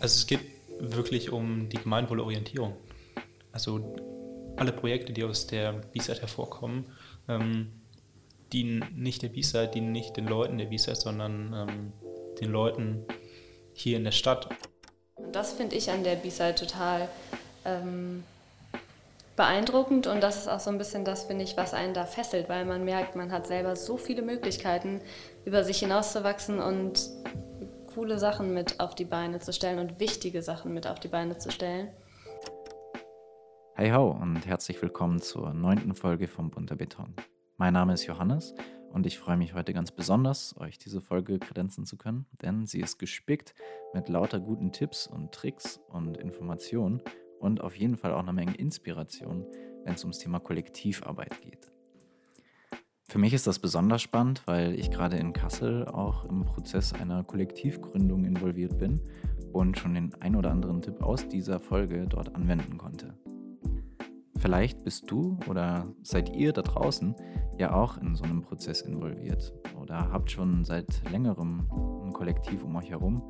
Also es geht wirklich um die Gemeinwohlorientierung. Also alle Projekte, die aus der B-Side hervorkommen, ähm, dienen nicht der B-Side, dienen nicht den Leuten der B-Side, sondern ähm, den Leuten hier in der Stadt. Und das finde ich an der B-Side total ähm, beeindruckend und das ist auch so ein bisschen das, finde ich, was einen da fesselt, weil man merkt, man hat selber so viele Möglichkeiten, über sich hinauszuwachsen und coole Sachen mit auf die Beine zu stellen und wichtige Sachen mit auf die Beine zu stellen. Hey ho und herzlich willkommen zur neunten Folge vom Bunter Beton. Mein Name ist Johannes und ich freue mich heute ganz besonders, euch diese Folge kredenzen zu können, denn sie ist gespickt mit lauter guten Tipps und Tricks und Informationen und auf jeden Fall auch eine Menge Inspiration, wenn es ums Thema Kollektivarbeit geht. Für mich ist das besonders spannend, weil ich gerade in Kassel auch im Prozess einer Kollektivgründung involviert bin und schon den ein oder anderen Tipp aus dieser Folge dort anwenden konnte. Vielleicht bist du oder seid ihr da draußen ja auch in so einem Prozess involviert oder habt schon seit längerem ein Kollektiv um euch herum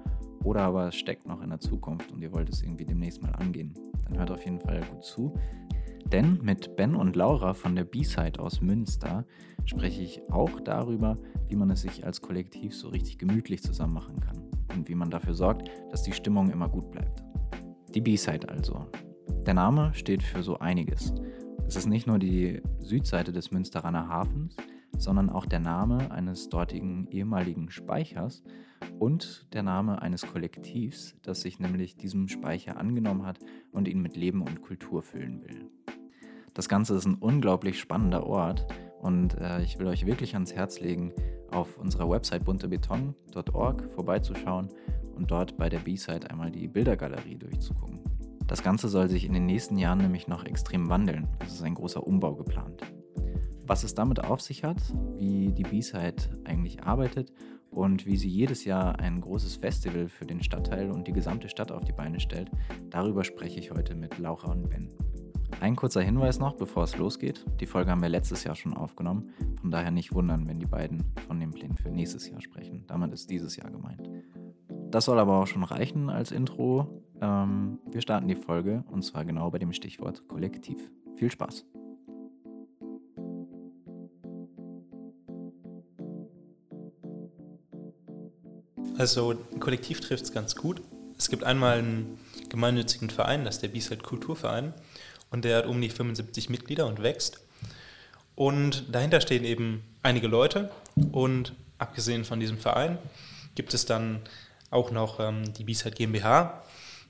oder aber es steckt noch in der Zukunft und ihr wollt es irgendwie demnächst mal angehen. Dann hört auf jeden Fall gut zu, denn mit Ben und Laura von der B-Side aus Münster spreche ich auch darüber, wie man es sich als Kollektiv so richtig gemütlich zusammen machen kann und wie man dafür sorgt, dass die Stimmung immer gut bleibt. Die B-Side also. Der Name steht für so einiges. Es ist nicht nur die Südseite des Münsteraner Hafens, sondern auch der Name eines dortigen ehemaligen Speichers und der Name eines Kollektivs, das sich nämlich diesem Speicher angenommen hat und ihn mit Leben und Kultur füllen will. Das Ganze ist ein unglaublich spannender Ort und äh, ich will euch wirklich ans Herz legen, auf unserer Website buntebeton.org vorbeizuschauen und dort bei der B-Side einmal die Bildergalerie durchzugucken. Das Ganze soll sich in den nächsten Jahren nämlich noch extrem wandeln. Es ist ein großer Umbau geplant. Was es damit auf sich hat, wie die B-Side eigentlich arbeitet und wie sie jedes Jahr ein großes Festival für den Stadtteil und die gesamte Stadt auf die Beine stellt, darüber spreche ich heute mit Laura und Ben. Ein kurzer Hinweis noch, bevor es losgeht. Die Folge haben wir letztes Jahr schon aufgenommen. Von daher nicht wundern, wenn die beiden von den Plänen für nächstes Jahr sprechen. Damit ist dieses Jahr gemeint. Das soll aber auch schon reichen als Intro. Ähm, wir starten die Folge und zwar genau bei dem Stichwort Kollektiv. Viel Spaß! Also Kollektiv trifft es ganz gut. Es gibt einmal einen gemeinnützigen Verein, das ist der Biesheit Kulturverein und der hat um die 75 Mitglieder und wächst. Und dahinter stehen eben einige Leute und abgesehen von diesem Verein gibt es dann auch noch ähm, die B-Side GmbH,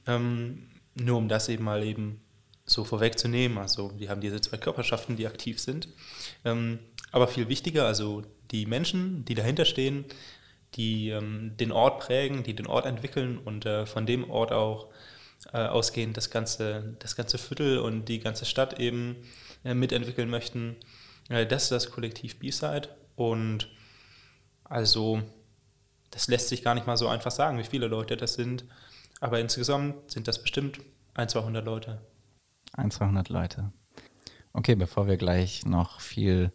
ähm, nur um das eben mal eben so vorwegzunehmen. Also die haben diese zwei Körperschaften, die aktiv sind. Ähm, aber viel wichtiger, also die Menschen, die dahinter stehen, die ähm, den Ort prägen, die den Ort entwickeln und äh, von dem Ort auch äh, ausgehend das ganze, das ganze Viertel und die ganze Stadt eben äh, mitentwickeln möchten. Äh, das ist das Kollektiv B-Side und also das lässt sich gar nicht mal so einfach sagen, wie viele Leute das sind, aber insgesamt sind das bestimmt ein, 200 Leute. Ein, 200 Leute. Okay, bevor wir gleich noch viel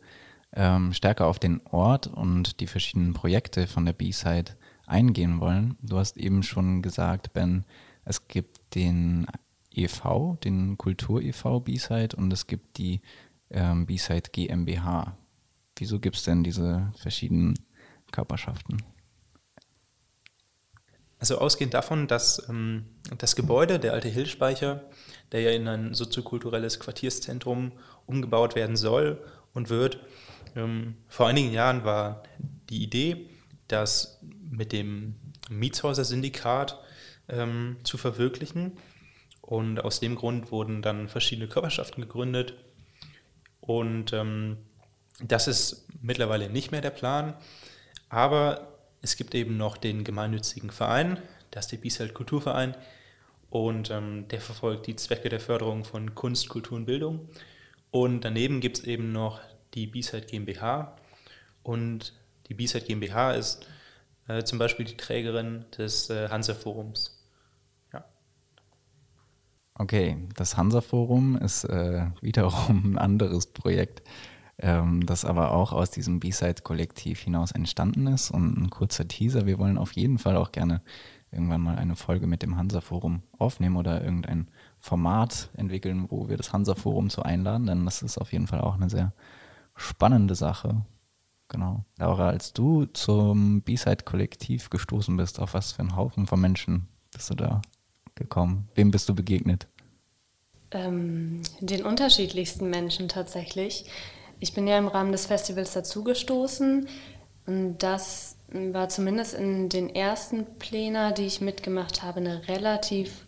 ähm, stärker auf den Ort und die verschiedenen Projekte von der B-Side eingehen wollen. Du hast eben schon gesagt, Ben, es gibt den EV, den Kultur-EV B-Side und es gibt die ähm, B-Side GmbH. Wieso gibt es denn diese verschiedenen Körperschaften? Also ausgehend davon, dass ähm, das Gebäude, der alte Hillspeicher, der ja in ein soziokulturelles Quartierszentrum umgebaut werden soll und wird, ähm, vor einigen Jahren war die Idee, das mit dem Mietshäuser-Syndikat ähm, zu verwirklichen. Und aus dem Grund wurden dann verschiedene Körperschaften gegründet. Und ähm, das ist mittlerweile nicht mehr der Plan. Aber es gibt eben noch den gemeinnützigen Verein, das ist der Biesheld Kulturverein. Und ähm, der verfolgt die Zwecke der Förderung von Kunst, Kultur und Bildung. Und daneben gibt es eben noch die B-Side GmbH. Und die B-Side GmbH ist äh, zum Beispiel die Trägerin des äh, Hansa-Forums. Okay, das Hansa-Forum ist äh, wiederum ein anderes Projekt, ähm, das aber auch aus diesem B-Side-Kollektiv hinaus entstanden ist. Und ein kurzer Teaser, wir wollen auf jeden Fall auch gerne irgendwann mal eine Folge mit dem Hansa-Forum aufnehmen oder irgendein Format entwickeln, wo wir das Hansa-Forum zu einladen, denn das ist auf jeden Fall auch eine sehr spannende Sache. Genau. Laura, als du zum B-Side-Kollektiv gestoßen bist, auf was für einen Haufen von Menschen bist du da gekommen? Wem bist du begegnet? Ähm, den unterschiedlichsten Menschen tatsächlich. Ich bin ja im Rahmen des Festivals dazugestoßen und das war zumindest in den ersten Plänen, die ich mitgemacht habe, eine relativ,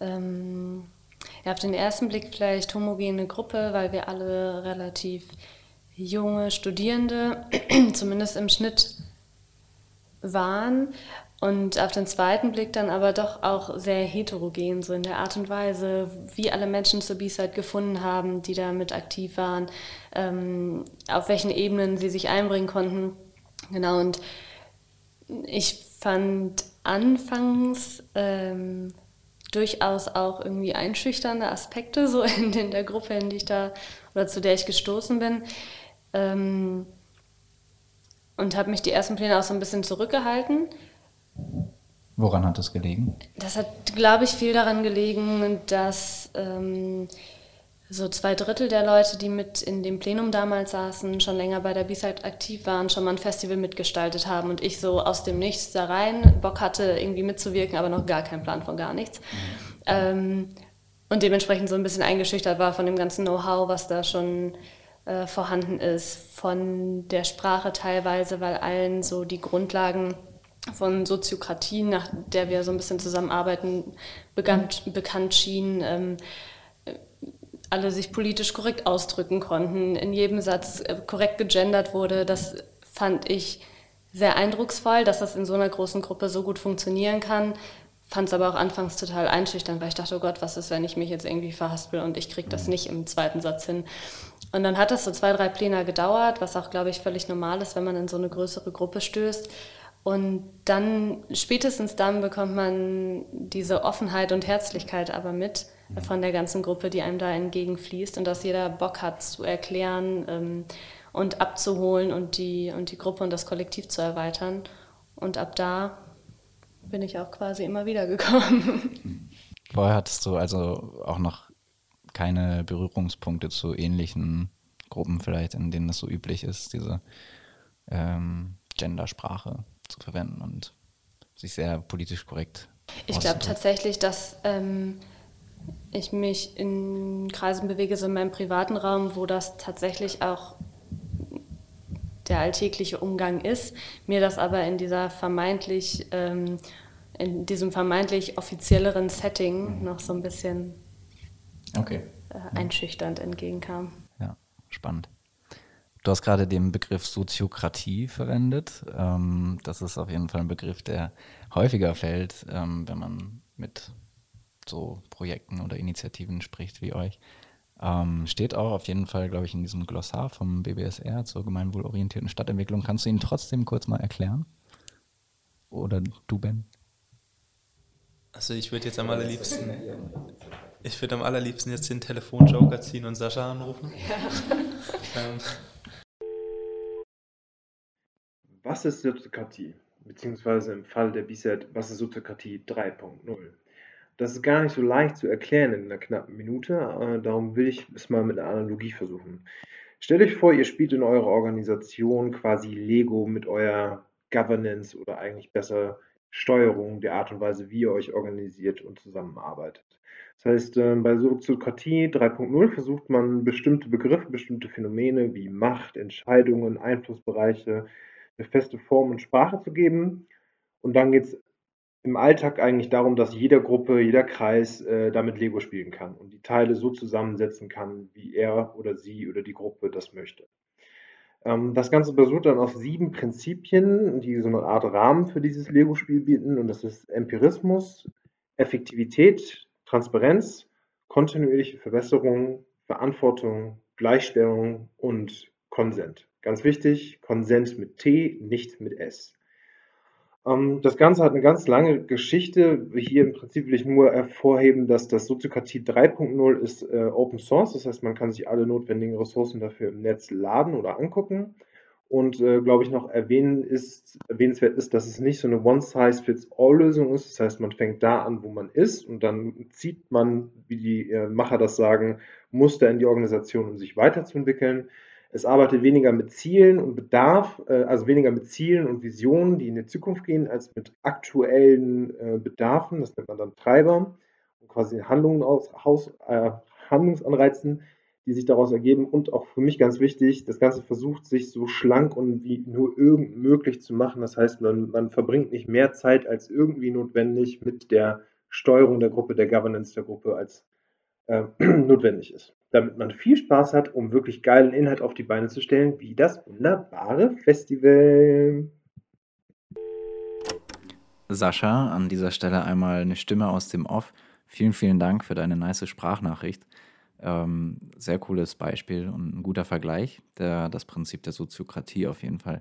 ähm, ja, auf den ersten Blick vielleicht homogene Gruppe, weil wir alle relativ junge Studierende, zumindest im Schnitt, waren. Und auf den zweiten Blick dann aber doch auch sehr heterogen, so in der Art und Weise, wie alle Menschen zur B-Side gefunden haben, die da mit aktiv waren, ähm, auf welchen Ebenen sie sich einbringen konnten. Genau, und ich fand anfangs ähm, durchaus auch irgendwie einschüchternde Aspekte so in, in, der Gruppe, in die ich da oder zu der ich gestoßen bin. Ähm, und habe mich die ersten Pläne auch so ein bisschen zurückgehalten. Woran hat das gelegen? Das hat, glaube ich, viel daran gelegen, dass ähm, so zwei Drittel der Leute, die mit in dem Plenum damals saßen, schon länger bei der B-Side aktiv waren, schon mal ein Festival mitgestaltet haben und ich so aus dem Nichts da rein Bock hatte, irgendwie mitzuwirken, aber noch gar keinen Plan von gar nichts. Ähm, und dementsprechend so ein bisschen eingeschüchtert war von dem ganzen Know-how, was da schon äh, vorhanden ist, von der Sprache teilweise, weil allen so die Grundlagen von Soziokratie, nach der wir so ein bisschen zusammenarbeiten, bekannt, bekannt schien. Ähm, alle sich politisch korrekt ausdrücken konnten, in jedem Satz äh, korrekt gegendert wurde. Das fand ich sehr eindrucksvoll, dass das in so einer großen Gruppe so gut funktionieren kann. Fand es aber auch anfangs total einschüchternd, weil ich dachte, oh Gott, was ist, wenn ich mich jetzt irgendwie verhaspel und ich kriege das mhm. nicht im zweiten Satz hin. Und dann hat das so zwei, drei Pläne gedauert, was auch, glaube ich, völlig normal ist, wenn man in so eine größere Gruppe stößt. Und dann, spätestens dann bekommt man diese Offenheit und Herzlichkeit aber mit von der ganzen Gruppe, die einem da entgegenfließt und dass jeder Bock hat zu erklären ähm, und abzuholen und die, und die Gruppe und das Kollektiv zu erweitern. Und ab da bin ich auch quasi immer wieder gekommen. Vorher hattest du also auch noch keine Berührungspunkte zu ähnlichen Gruppen vielleicht, in denen es so üblich ist, diese ähm, Gendersprache zu verwenden und sich sehr politisch korrekt. Ich glaube tatsächlich, dass ähm, ich mich in Kreisen bewege, so in meinem privaten Raum, wo das tatsächlich auch der alltägliche Umgang ist, mir das aber in dieser vermeintlich, ähm, in diesem vermeintlich offizielleren Setting mhm. noch so ein bisschen okay. äh, einschüchternd entgegenkam. Ja, spannend. Du hast gerade den Begriff Soziokratie verwendet. Ähm, das ist auf jeden Fall ein Begriff, der häufiger fällt, ähm, wenn man mit so Projekten oder Initiativen spricht wie euch. Ähm, steht auch auf jeden Fall, glaube ich, in diesem Glossar vom BBSR zur gemeinwohlorientierten Stadtentwicklung. Kannst du ihn trotzdem kurz mal erklären? Oder du, Ben? Also ich würde jetzt am allerliebsten, ich würde am allerliebsten jetzt den Telefonjoker ziehen und Sascha anrufen. Ja. ähm. Was ist Soziokratie? Beziehungsweise im Fall der BISET, was ist Soziokratie 3.0? Das ist gar nicht so leicht zu erklären in einer knappen Minute, äh, darum will ich es mal mit einer Analogie versuchen. Stellt euch vor, ihr spielt in eurer Organisation quasi Lego mit eurer Governance oder eigentlich besser Steuerung der Art und Weise, wie ihr euch organisiert und zusammenarbeitet. Das heißt, äh, bei Soziokratie 3.0 versucht man bestimmte Begriffe, bestimmte Phänomene wie Macht, Entscheidungen, Einflussbereiche eine feste Form und Sprache zu geben. Und dann geht es im Alltag eigentlich darum, dass jeder Gruppe, jeder Kreis äh, damit Lego spielen kann und die Teile so zusammensetzen kann, wie er oder sie oder die Gruppe das möchte. Ähm, das Ganze basiert dann auf sieben Prinzipien, die so eine Art Rahmen für dieses Lego-Spiel bieten. Und das ist Empirismus, Effektivität, Transparenz, kontinuierliche Verbesserung, Verantwortung, Gleichstellung und Konsent. Ganz wichtig, Konsent mit T, nicht mit S. Ähm, das Ganze hat eine ganz lange Geschichte. Hier im Prinzip will ich nur hervorheben, dass das Soziokratie 3.0 ist äh, Open Source. Das heißt, man kann sich alle notwendigen Ressourcen dafür im Netz laden oder angucken. Und äh, glaube ich noch erwähnen ist, erwähnenswert ist, dass es nicht so eine One-Size-Fits-All-Lösung ist. Das heißt, man fängt da an, wo man ist und dann zieht man, wie die äh, Macher das sagen, Muster in die Organisation, um sich weiterzuentwickeln. Es arbeitet weniger mit Zielen und Bedarf, äh, also weniger mit Zielen und Visionen, die in die Zukunft gehen, als mit aktuellen äh, Bedarfen. Das nennt man dann Treiber und quasi Handlungen aus, Haus, äh, Handlungsanreizen, die sich daraus ergeben. Und auch für mich ganz wichtig, das Ganze versucht sich so schlank und wie nur irgend möglich zu machen. Das heißt, man, man verbringt nicht mehr Zeit als irgendwie notwendig mit der Steuerung der Gruppe, der Governance der Gruppe, als äh, notwendig ist. Damit man viel Spaß hat, um wirklich geilen Inhalt auf die Beine zu stellen, wie das wunderbare Festival. Sascha, an dieser Stelle einmal eine Stimme aus dem Off. Vielen, vielen Dank für deine nice Sprachnachricht. Ähm, sehr cooles Beispiel und ein guter Vergleich, der das Prinzip der Soziokratie auf jeden Fall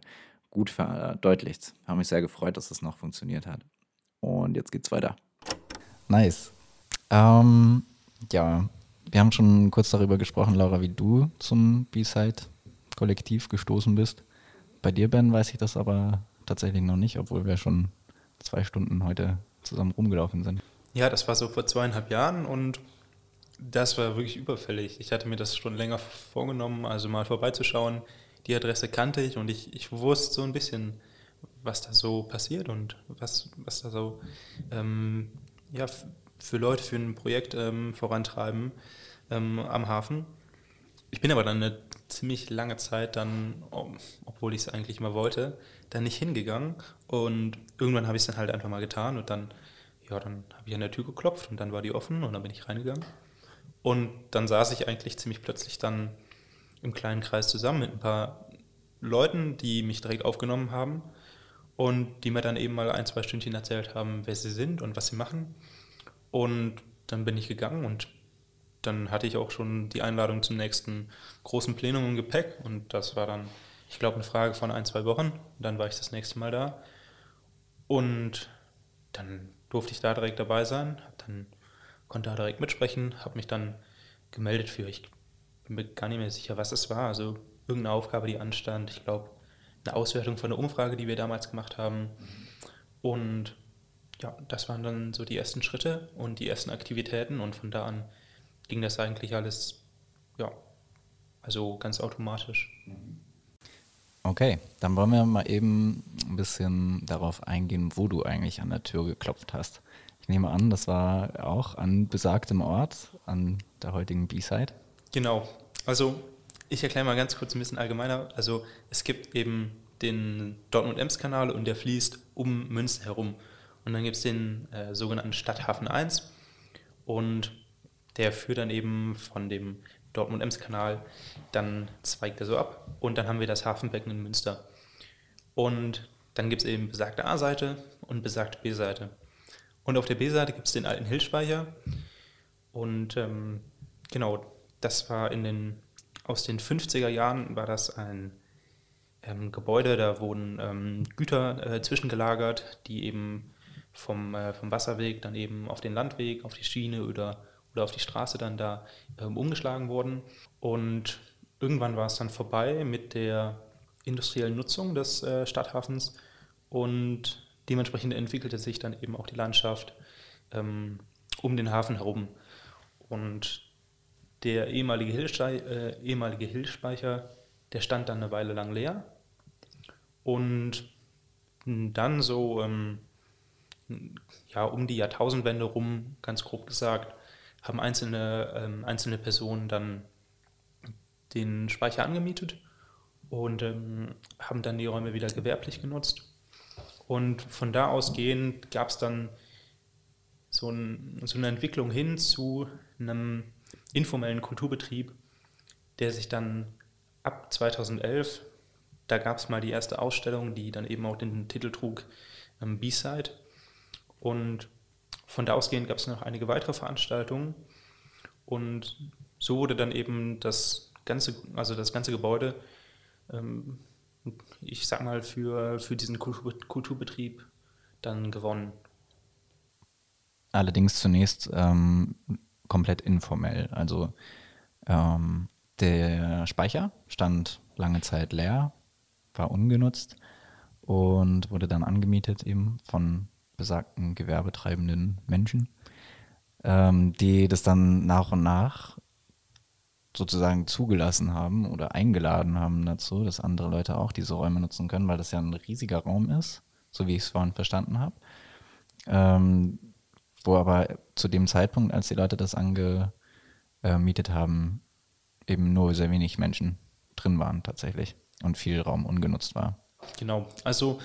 gut verdeutlicht. Habe mich sehr gefreut, dass das noch funktioniert hat. Und jetzt geht's weiter. Nice. Ähm, ja, wir haben schon kurz darüber gesprochen, Laura, wie du zum B-Side-Kollektiv gestoßen bist. Bei dir, Ben, weiß ich das aber tatsächlich noch nicht, obwohl wir schon zwei Stunden heute zusammen rumgelaufen sind. Ja, das war so vor zweieinhalb Jahren und das war wirklich überfällig. Ich hatte mir das schon länger vorgenommen, also mal vorbeizuschauen. Die Adresse kannte ich und ich, ich wusste so ein bisschen, was da so passiert und was, was da so ähm, ja, für Leute für ein Projekt ähm, vorantreiben ähm, am Hafen. Ich bin aber dann eine ziemlich lange Zeit dann, obwohl ich es eigentlich mal wollte, dann nicht hingegangen und irgendwann habe ich es dann halt einfach mal getan und dann, ja, dann habe ich an der Tür geklopft und dann war die offen und dann bin ich reingegangen. Und dann saß ich eigentlich ziemlich plötzlich dann im kleinen Kreis zusammen mit ein paar Leuten, die mich direkt aufgenommen haben und die mir dann eben mal ein, zwei Stündchen erzählt haben, wer sie sind und was sie machen. Und dann bin ich gegangen und dann hatte ich auch schon die Einladung zum nächsten großen Plenum im Gepäck. Und das war dann, ich glaube, eine Frage von ein, zwei Wochen. Und dann war ich das nächste Mal da. Und dann durfte ich da direkt dabei sein, dann konnte da direkt mitsprechen, habe mich dann gemeldet für, ich bin mir gar nicht mehr sicher, was es war, also irgendeine Aufgabe, die anstand, ich glaube, eine Auswertung von der Umfrage, die wir damals gemacht haben. Und ja, das waren dann so die ersten Schritte und die ersten Aktivitäten und von da an ging das eigentlich alles, ja, also ganz automatisch. Okay, dann wollen wir mal eben ein bisschen darauf eingehen, wo du eigentlich an der Tür geklopft hast. Ich nehme an, das war auch an besagtem Ort, an der heutigen B-Side. Genau. Also ich erkläre mal ganz kurz ein bisschen allgemeiner. Also es gibt eben den Dortmund-Ems-Kanal und der fließt um Münster herum. Und dann gibt es den äh, sogenannten Stadthafen 1 und der führt dann eben von dem Dortmund-Ems-Kanal, dann zweigt er so ab und dann haben wir das Hafenbecken in Münster. Und dann gibt es eben besagte A-Seite und besagte B-Seite. Und auf der B-Seite gibt es den alten Hillspeicher. Und ähm, genau, das war in den, aus den 50er Jahren war das ein ähm, Gebäude, da wurden ähm, Güter äh, zwischengelagert, die eben vom, äh, vom Wasserweg dann eben auf den Landweg, auf die Schiene oder, oder auf die Straße dann da ähm, umgeschlagen wurden. Und irgendwann war es dann vorbei mit der industriellen Nutzung des äh, Stadthafens und dementsprechend entwickelte sich dann eben auch die Landschaft ähm, um den Hafen herum. Und der ehemalige, Hillspe äh, ehemalige Hillspeicher, der stand dann eine Weile lang leer. Und dann so ähm, ja, um die Jahrtausendwende rum, ganz grob gesagt, haben einzelne, ähm, einzelne Personen dann den Speicher angemietet und ähm, haben dann die Räume wieder gewerblich genutzt. Und von da ausgehend gab es dann so, ein, so, eine Entwicklung hin zu einem informellen Kulturbetrieb, der sich dann ab 2011, da gab es mal die erste Ausstellung, die dann eben auch den Titel trug, ähm, B-Side. Und von da ausgehend gab es noch einige weitere Veranstaltungen. Und so wurde dann eben das ganze, also das ganze Gebäude ähm, ich sag mal, für, für diesen Kulturbetrieb dann gewonnen. Allerdings zunächst ähm, komplett informell. Also ähm, der Speicher stand lange Zeit leer. war ungenutzt und wurde dann angemietet eben von besagten gewerbetreibenden Menschen, ähm, die das dann nach und nach sozusagen zugelassen haben oder eingeladen haben dazu, dass andere Leute auch diese Räume nutzen können, weil das ja ein riesiger Raum ist, so wie ich es vorhin verstanden habe. Ähm, wo aber zu dem Zeitpunkt, als die Leute das angemietet haben, eben nur sehr wenig Menschen drin waren tatsächlich und viel Raum ungenutzt war. Genau, also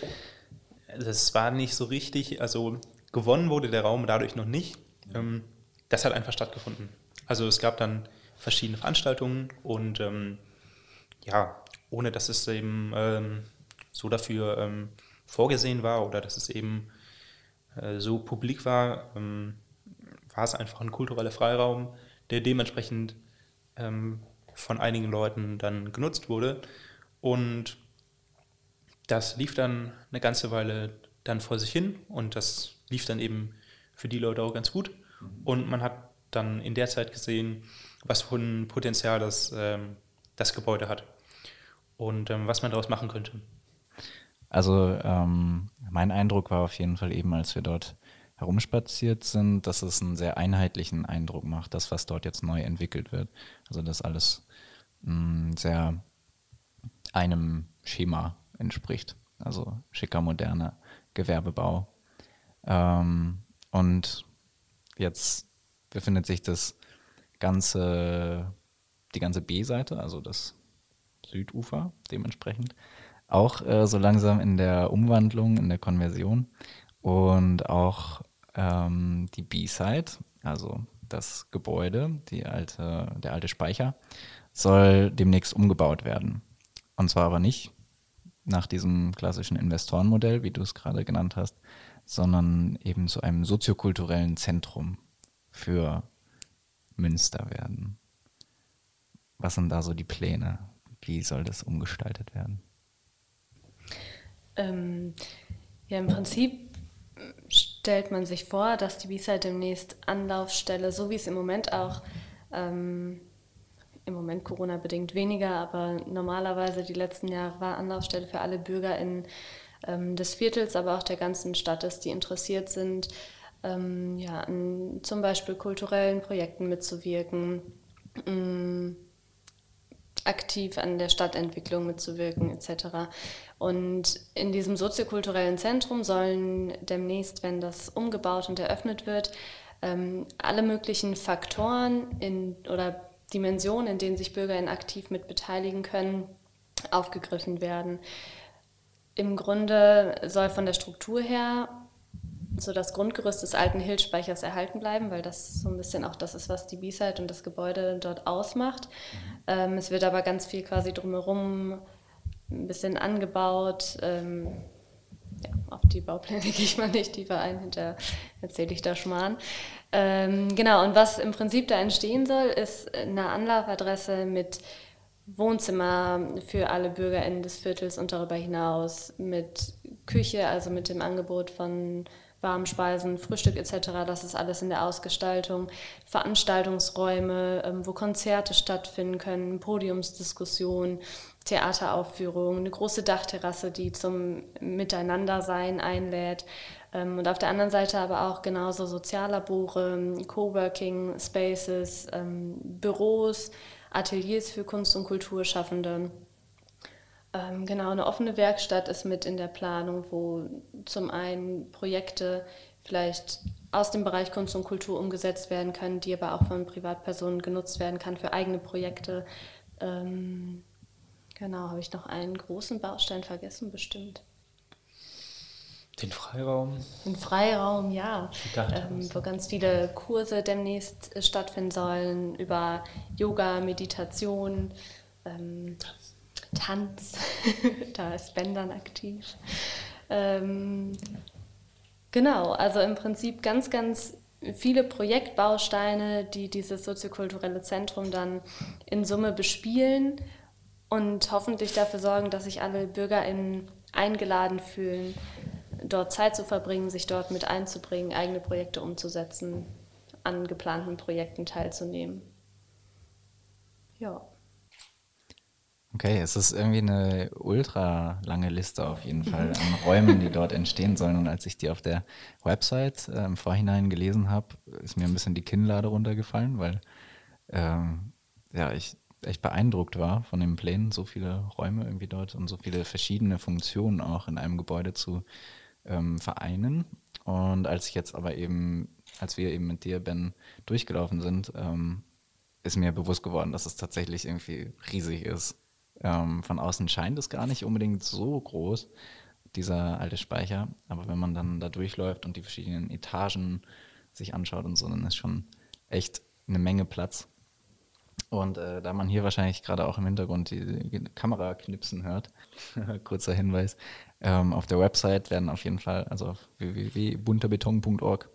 das war nicht so richtig, also gewonnen wurde der Raum dadurch noch nicht. Ähm, das hat einfach stattgefunden. Also es gab dann verschiedene Veranstaltungen und ähm, ja, ohne dass es eben ähm, so dafür ähm, vorgesehen war oder dass es eben äh, so publik war, ähm, war es einfach ein kultureller Freiraum, der dementsprechend ähm, von einigen Leuten dann genutzt wurde. Und das lief dann eine ganze Weile dann vor sich hin und das lief dann eben für die Leute auch ganz gut. Und man hat dann in der Zeit gesehen, was für ein Potenzial das, ähm, das Gebäude hat und ähm, was man daraus machen könnte. Also ähm, mein Eindruck war auf jeden Fall eben, als wir dort herumspaziert sind, dass es einen sehr einheitlichen Eindruck macht, das, was dort jetzt neu entwickelt wird. Also dass alles mh, mm, sehr einem Schema entspricht. Also schicker, moderner Gewerbebau. Ähm, und jetzt befindet sich das ganze, die ganze B-Seite, also das Südufer dementsprechend, auch äh, so langsam in der Umwandlung, in der Konversion. Und auch ähm, die B-Side, also das Gebäude, die alte, der alte Speicher, soll demnächst umgebaut werden. Und zwar aber nicht nach diesem klassischen Investorenmodell, wie du es gerade genannt hast, sondern eben zu einem soziokulturellen Zentrum für Münster werden. Was sind da so die Pläne? Wie soll das umgestaltet werden? Ähm, ja, im Prinzip stellt man sich vor, dass die B-Side demnächst Anlaufstelle, so wie es im Moment auch ähm, im Moment Corona-bedingt weniger, aber normalerweise die letzten Jahre war Anlaufstelle für alle BürgerInnen ähm, des Viertels, aber auch der ganzen Stadt ist, die interessiert sind, ähm, ja, an zum Beispiel kulturellen Projekten mitzuwirken, ähm, aktiv an der Stadtentwicklung mitzuwirken etc. Und in diesem soziokulturellen Zentrum sollen demnächst, wenn das umgebaut und eröffnet wird, ähm, alle möglichen Faktoren in, oder Dimensionen, in denen sich BürgerInnen aktiv mit beteiligen können, aufgegriffen werden. Im Grunde soll von der Struktur her so das Grundgerüst des alten Hildspeichers erhalten bleiben, weil das so ein bisschen auch das ist, was die B-Side und das Gebäude dort ausmacht. Ähm, es wird aber ganz viel quasi drumherum ein bisschen angebaut. Ähm, ja, auf die Baupläne gehe ich mal nicht tiefer ein, hinterher erzähle ich da Schmarrn. Ähm, genau, und was im Prinzip da entstehen soll, ist eine Anlaufadresse mit Wohnzimmer für alle BürgerInnen des Viertels und darüber hinaus, mit Küche, also mit dem Angebot von warmen Speisen, Frühstück etc. Das ist alles in der Ausgestaltung. Veranstaltungsräume, ähm, wo Konzerte stattfinden können, Podiumsdiskussionen, Theateraufführungen, eine große Dachterrasse, die zum Miteinandersein einlädt. Ähm, und auf der anderen Seite aber auch genauso Soziallabore, Coworking Spaces, ähm, Büros, Ateliers für Kunst- und Kulturschaffende. Ähm, genau, eine offene Werkstatt ist mit in der Planung, wo zum einen Projekte vielleicht aus dem Bereich Kunst und Kultur umgesetzt werden können, die aber auch von Privatpersonen genutzt werden kann für eigene Projekte. Genau, habe ich noch einen großen Baustein vergessen, bestimmt. Den Freiraum? Den Freiraum, ja. Ähm, wo ganz viele Kurse demnächst äh, stattfinden sollen über Yoga, Meditation, ähm, Tanz. da ist Ben dann aktiv. Ähm, genau, also im Prinzip ganz, ganz viele Projektbausteine, die dieses soziokulturelle Zentrum dann in Summe bespielen und hoffentlich dafür sorgen, dass sich alle BürgerInnen eingeladen fühlen, dort Zeit zu verbringen, sich dort mit einzubringen, eigene Projekte umzusetzen, an geplanten Projekten teilzunehmen. Ja. Okay, es ist irgendwie eine ultra lange Liste auf jeden Fall an Räumen, die dort entstehen sollen. Und als ich die auf der Website äh, im Vorhinein gelesen habe, ist mir ein bisschen die Kinnlade runtergefallen, weil ähm, ja, ich echt beeindruckt war von den Plänen, so viele Räume irgendwie dort und so viele verschiedene Funktionen auch in einem Gebäude zu ähm, vereinen. Und als ich jetzt aber eben, als wir eben mit dir, Ben, durchgelaufen sind, ähm, ist mir bewusst geworden, dass es tatsächlich irgendwie riesig ist. Ähm, von außen scheint es gar nicht unbedingt so groß, dieser alte Speicher. Aber wenn man dann da durchläuft und die verschiedenen Etagen sich anschaut und so, dann ist schon echt eine Menge Platz. Und äh, da man hier wahrscheinlich gerade auch im Hintergrund die, Kamera knipsen hört, kurzer Hinweis, ähm, auf der Website werden auf jeden Fall, also auf www.bunterbeton.org,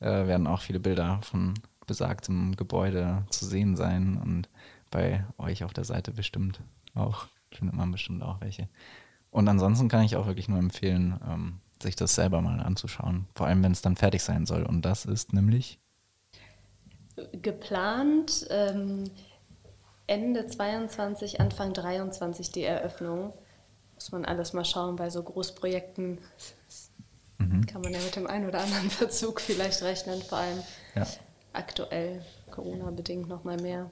äh, werden auch viele Bilder von besagtem Gebäude zu sehen sein und bei euch auf der Seite bestimmt auch, findet man bestimmt auch welche. Und ansonsten kann ich auch wirklich nur empfehlen, ähm, sich das selber mal anzuschauen. Vor allem, wenn es dann fertig sein soll. Und das ist nämlich geplant ähm, Ende 22, Anfang 23 die Eröffnung. Muss man alles mal schauen bei so Großprojekten. Mhm. Kann man ja mit dem einen oder anderen Verzug vielleicht rechnen, vor allem ja. aktuell Corona-bedingt noch mal mehr.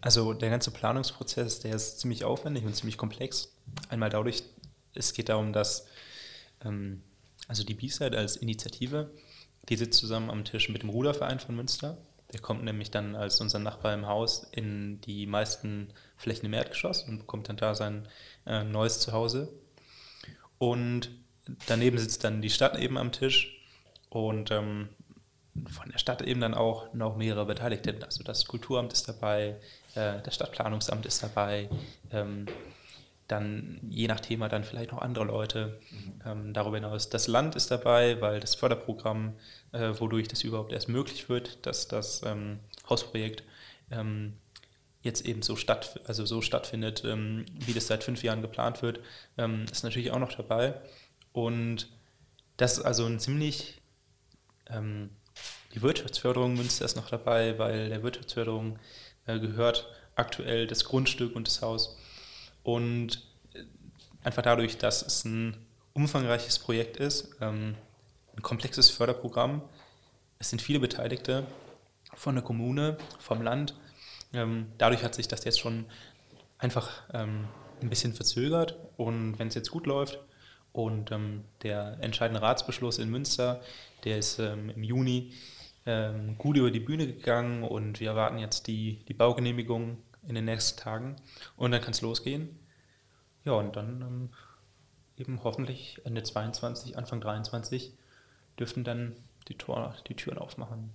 Also der ganze Planungsprozess, der ist ziemlich aufwendig und ziemlich komplex. Einmal dadurch, es geht darum, dass ähm, also die B-Side als Initiative, die sitzt zusammen am Tisch mit dem Ruderverein von Münster. Der kommt nämlich dann als unser Nachbar im Haus in die meisten Flächen im Erdgeschoss und bekommt dann da sein äh, neues Zuhause. Und daneben sitzt dann die Stadt eben am Tisch und ähm, von der Stadt eben dann auch noch mehrere Beteiligte. Also das Kulturamt ist dabei, äh, das Stadtplanungsamt ist dabei, ähm, dann je nach Thema dann vielleicht noch andere Leute. Ähm, darüber hinaus das Land ist dabei, weil das Förderprogramm, äh, wodurch das überhaupt erst möglich wird, dass das ähm, Hausprojekt ähm, jetzt eben so, statt, also so stattfindet, ähm, wie das seit fünf Jahren geplant wird, ähm, ist natürlich auch noch dabei. Und das ist also ein ziemlich ähm, die Wirtschaftsförderung Münster ist noch dabei, weil der Wirtschaftsförderung äh, gehört aktuell das Grundstück und das Haus. Und äh, einfach dadurch, dass es ein umfangreiches Projekt ist, ähm, ein komplexes Förderprogramm, es sind viele Beteiligte von der Kommune, vom Land. Ähm, dadurch hat sich das jetzt schon einfach ähm, ein bisschen verzögert und wenn es jetzt gut läuft und der entscheidende Ratsbeschluss in Münster, der ist im Juni, gut über die Bühne gegangen und wir erwarten jetzt die, die Baugenehmigung in den nächsten Tagen und dann kann es losgehen. Ja, und dann ähm, eben hoffentlich Ende 22, Anfang 23 dürften dann die, Tor, die Türen aufmachen.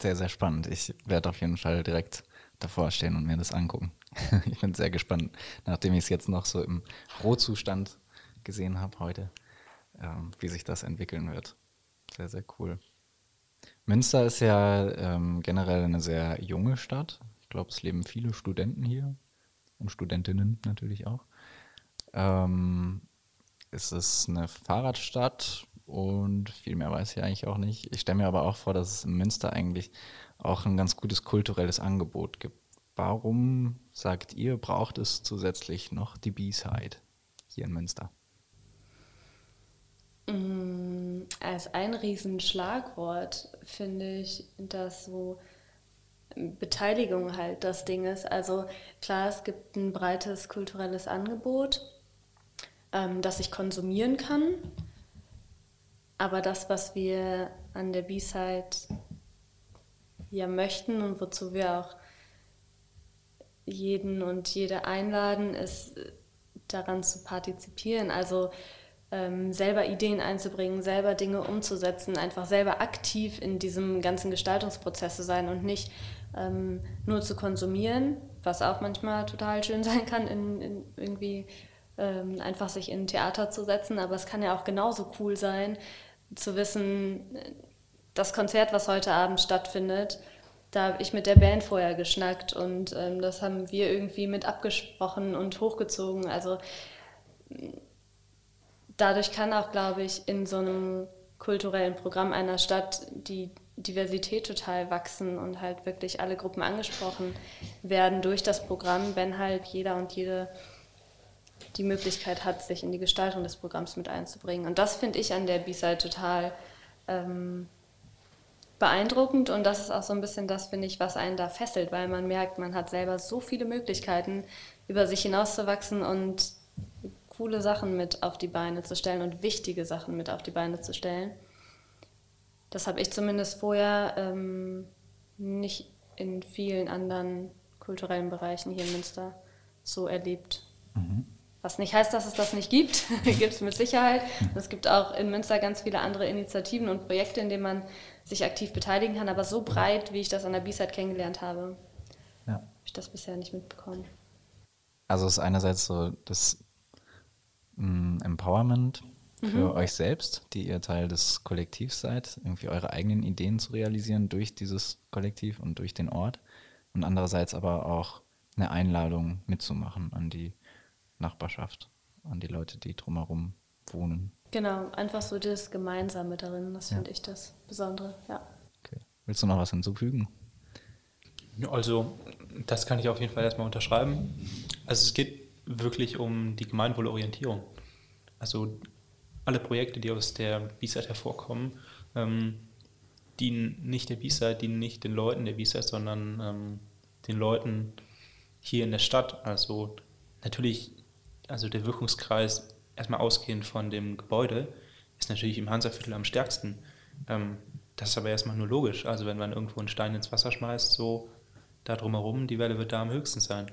Sehr, sehr spannend. Ich werde auf jeden Fall direkt davor stehen und mir das angucken. ich bin sehr gespannt, nachdem ich es jetzt noch so im Rohzustand gesehen habe heute, ähm, wie sich das entwickeln wird. Sehr, sehr cool. Münster ist ja ähm, generell eine sehr junge Stadt. Ich glaube, es leben viele Studenten hier und Studentinnen natürlich auch. Ähm, es ist eine Fahrradstadt und viel mehr weiß ich eigentlich auch nicht. Ich stelle mir aber auch vor, dass es in Münster eigentlich auch ein ganz gutes kulturelles Angebot gibt. Warum, sagt ihr, braucht es zusätzlich noch die B-Side hier in Münster? Mm, als ein Riesenschlagwort finde ich, dass so Beteiligung halt das Ding ist. Also klar, es gibt ein breites kulturelles Angebot, ähm, das ich konsumieren kann. Aber das, was wir an der B-Side ja möchten und wozu wir auch jeden und jede einladen, ist daran zu partizipieren. Also ähm, selber Ideen einzubringen, selber Dinge umzusetzen, einfach selber aktiv in diesem ganzen Gestaltungsprozess zu sein und nicht ähm, nur zu konsumieren, was auch manchmal total schön sein kann, in, in irgendwie ähm, einfach sich in Theater zu setzen. Aber es kann ja auch genauso cool sein, zu wissen, das Konzert, was heute Abend stattfindet, da habe ich mit der Band vorher geschnackt und ähm, das haben wir irgendwie mit abgesprochen und hochgezogen. Also dadurch kann auch, glaube ich, in so einem kulturellen Programm einer Stadt die Diversität total wachsen und halt wirklich alle Gruppen angesprochen werden durch das Programm, wenn halt jeder und jede die Möglichkeit hat, sich in die Gestaltung des Programms mit einzubringen. Und das finde ich an der B-Side total ähm, beeindruckend und das ist auch so ein bisschen das, finde ich, was einen da fesselt, weil man merkt, man hat selber so viele Möglichkeiten, über sich hinauszuwachsen und coole Sachen mit auf die Beine zu stellen und wichtige Sachen mit auf die Beine zu stellen. Das habe ich zumindest vorher ähm, nicht in vielen anderen kulturellen Bereichen hier in Münster so erlebt. Mhm. Was nicht heißt, dass es das nicht gibt, gibt es mit Sicherheit. Und es gibt auch in Münster ganz viele andere Initiativen und Projekte, in denen man sich aktiv beteiligen kann, aber so breit, wie ich das an der B-Side kennengelernt habe, ja. habe ich das bisher nicht mitbekommen. Also es ist einerseits so das mm, Empowerment für mhm. euch selbst, die ihr Teil des Kollektivs seid, irgendwie eure eigenen Ideen zu realisieren durch dieses Kollektiv und durch den Ort. Und andererseits aber auch eine Einladung mitzumachen an die Nachbarschaft, an die Leute, die drumherum wohnen. Genau, einfach so das Gemeinsame darin, das ja. finde ich das Besondere, ja. Okay. Willst du noch was hinzufügen? Also, das kann ich auf jeden Fall erstmal unterschreiben. Also es geht wirklich um die Gemeinwohlorientierung. Also alle Projekte, die aus der B-Side hervorkommen, ähm, dienen nicht der B-Side, dienen nicht den Leuten der B-Side, sondern ähm, den Leuten hier in der Stadt. Also natürlich also der Wirkungskreis erstmal ausgehend von dem Gebäude ist natürlich im Hansaviertel am stärksten. Ähm, das ist aber erstmal nur logisch. Also wenn man irgendwo einen Stein ins Wasser schmeißt, so da drumherum, die Welle wird da am höchsten sein.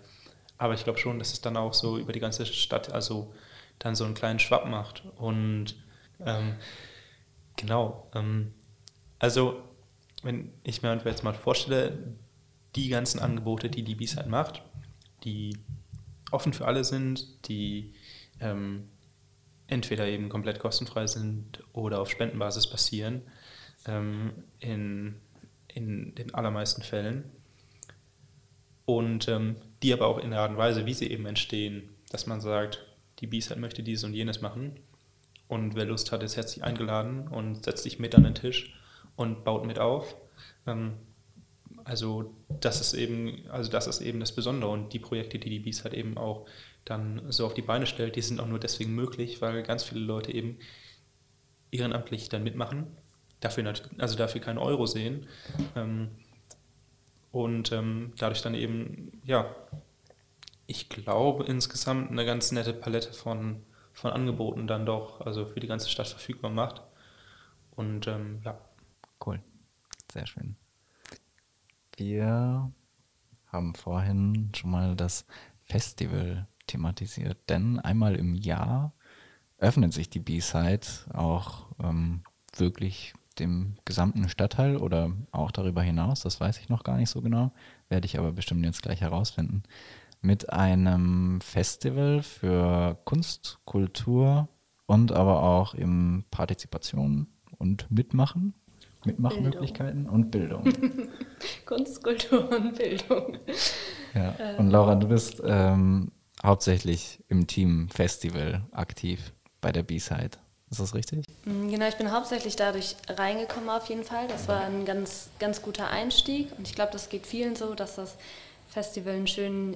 Aber ich glaube schon, dass es dann auch so über die ganze Stadt, also dann so einen kleinen Schwapp macht. Und ähm, genau, ähm, also wenn ich mir jetzt mal vorstelle, die ganzen Angebote, die die B-Side macht, die offen für alle sind, die ähm, entweder eben komplett kostenfrei sind oder auf Spendenbasis passieren, ähm, in, in den allermeisten Fällen. Und ähm, die aber auch in der Art und Weise, wie sie eben entstehen, dass man sagt, die B-Side möchte dieses und jenes machen und wer Lust hat, ist herzlich eingeladen und setzt sich mit an den Tisch und baut mit auf. Ähm, also das ist eben, also das ist eben das Besondere und die Projekte, die die BIS halt eben auch dann so auf die Beine stellt, die sind auch nur deswegen möglich, weil ganz viele Leute eben ehrenamtlich dann mitmachen, dafür also dafür keinen Euro sehen ähm, und ähm, dadurch dann eben, ja, ich glaube insgesamt eine ganz nette Palette von, von Angeboten dann doch, also für die ganze Stadt verfügbar macht und ähm, ja. Cool, sehr schön. Wir haben vorhin schon mal das Festival thematisiert, denn einmal im Jahr öffnet sich die B-Side auch ähm, wirklich dem gesamten Stadtteil oder auch darüber hinaus, das weiß ich noch gar nicht so genau, werde ich aber bestimmt jetzt gleich herausfinden, mit einem Festival für Kunst, Kultur und aber auch im Partizipation und Mitmachen. Mitmachmöglichkeiten und Bildung. Kunst, Kultur und Bildung. Ja. Äh. Und Laura, du bist ähm, hauptsächlich im Team Festival aktiv bei der B-Side. Ist das richtig? Mm, genau, ich bin hauptsächlich dadurch reingekommen auf jeden Fall. Das war ein ganz, ganz guter Einstieg und ich glaube, das geht vielen so, dass das Festival einen schönen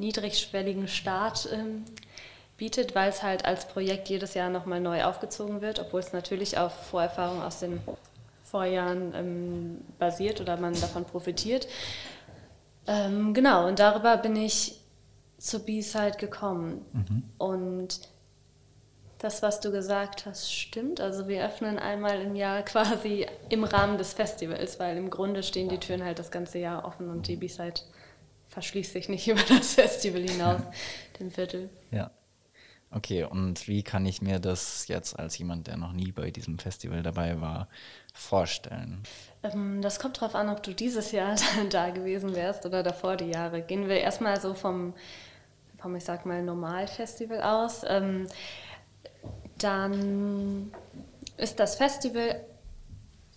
niedrigschwelligen Start ähm, bietet, weil es halt als Projekt jedes Jahr nochmal neu aufgezogen wird, obwohl es natürlich auf Vorerfahrung aus den Vorjahren ähm, basiert oder man davon profitiert. Ähm, genau, und darüber bin ich zur B-Side gekommen. Mhm. Und das, was du gesagt hast, stimmt. Also wir öffnen einmal im Jahr quasi im Rahmen des Festivals, weil im Grunde stehen die Türen halt das ganze Jahr offen und die B-Side verschließt sich nicht über das Festival hinaus, dem Viertel. Ja. Okay, und wie kann ich mir das jetzt als jemand, der noch nie bei diesem Festival dabei war, vorstellen? Ähm, das kommt darauf an, ob du dieses Jahr da gewesen wärst oder davor die Jahre. Gehen wir erstmal so vom, vom ich sag mal, Normalfestival aus. Ähm, dann ist das Festival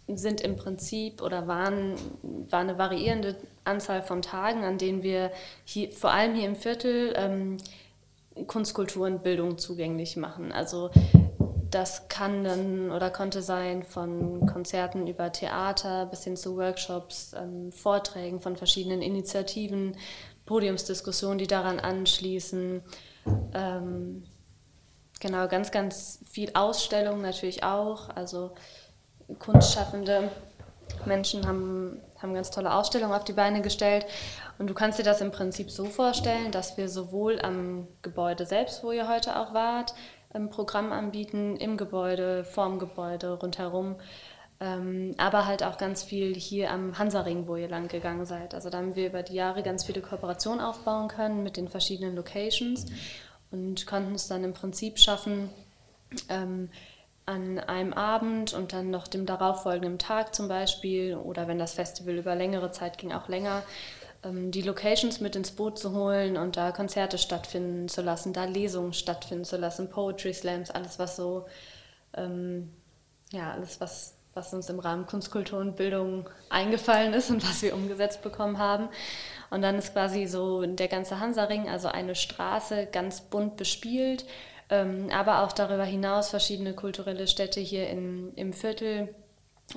sind im Prinzip oder waren, war eine variierende Anzahl von Tagen, an denen wir hier, vor allem hier im Viertel ähm, Kunst, Kultur und Bildung zugänglich machen. Also das kann dann oder konnte sein von Konzerten über Theater bis hin zu Workshops, ähm, Vorträgen von verschiedenen Initiativen, Podiumsdiskussionen, die daran anschließen. Ähm, genau, ganz, ganz viel Ausstellung natürlich auch. Also Kunstschaffende Menschen haben, haben ganz tolle Ausstellungen auf die Beine gestellt. Und du kannst dir das im Prinzip so vorstellen, dass wir sowohl am Gebäude selbst, wo ihr heute auch wart, ein Programm anbieten, im Gebäude, vorm Gebäude, rundherum, ähm, aber halt auch ganz viel hier am Hansaring, wo ihr lang gegangen seid. Also da haben wir über die Jahre ganz viele Kooperationen aufbauen können mit den verschiedenen Locations und konnten es dann im Prinzip schaffen, ähm, an einem Abend und dann noch dem darauffolgenden Tag zum Beispiel oder wenn das Festival über längere Zeit ging, auch länger, ähm, die Locations mit ins Boot zu holen und da Konzerte stattfinden zu lassen, da Lesungen stattfinden zu lassen, Poetry Slams, alles was so, ähm, ja, alles was, was uns im Rahmen Kunst, Kultur und Bildung eingefallen ist und was wir umgesetzt bekommen haben. Und dann ist quasi so der ganze Hansaring, also eine Straße, ganz bunt bespielt ähm, aber auch darüber hinaus verschiedene kulturelle Städte hier in, im Viertel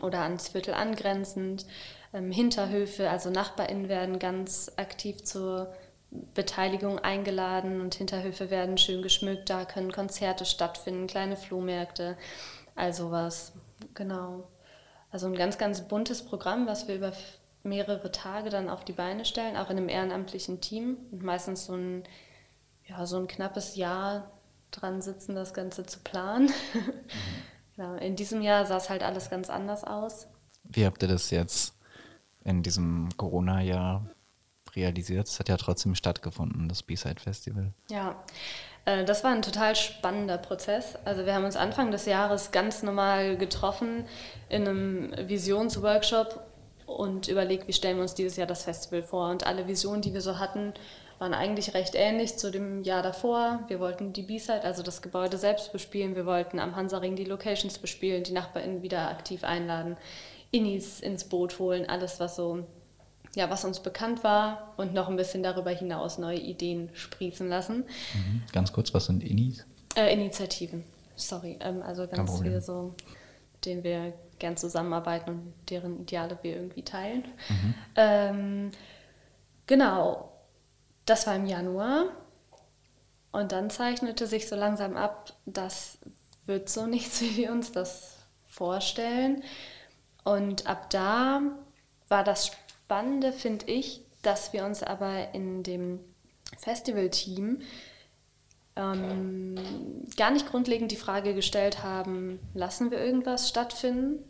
oder ans Viertel angrenzend. Ähm, Hinterhöfe, also NachbarInnen werden ganz aktiv zur Beteiligung eingeladen und Hinterhöfe werden schön geschmückt. Da können Konzerte stattfinden, kleine Flohmärkte, also was, genau. Also ein ganz, ganz buntes Programm, was wir über mehrere Tage dann auf die Beine stellen, auch in einem ehrenamtlichen Team und meistens so ein, ja, so ein knappes Jahr dran sitzen, das Ganze zu planen. Genau. In diesem Jahr sah es halt alles ganz anders aus. Wie habt ihr das jetzt in diesem Corona-Jahr realisiert? Es hat ja trotzdem stattgefunden, das B-Side Festival. Ja, äh, das war ein total spannender Prozess. Also wir haben uns Anfang des Jahres ganz normal getroffen in einem Visionsworkshop und überlegt, wie stellen wir uns dieses Jahr das Festival vor. Und alle Visionen, die wir so hatten, waren eigentlich recht ähnlich zu dem Jahr davor. Wir wollten die B-Side, also das Gebäude selbst bespielen. Wir wollten am Hansaring die Locations bespielen, die NachbarInnen wieder aktiv einladen, Innis ins Boot holen, alles, was so, ja, was uns bekannt war und noch ein bisschen darüber hinaus neue Ideen sprießen lassen. Mhm. Ganz kurz, was sind Innis? Äh, Initiativen, sorry. Ähm, also ganz viele so, mit denen wir gern zusammenarbeiten und deren Ideale wir irgendwie teilen. Mhm. Ähm, genau, das war im Januar. Und dann zeichnete sich so langsam ab, das wird so nichts, wie wir uns das vorstellen. Und ab da war das Spannende, finde ich, dass wir uns aber in dem Festivalteam ähm, gar nicht grundlegend die Frage gestellt haben, lassen wir irgendwas stattfinden?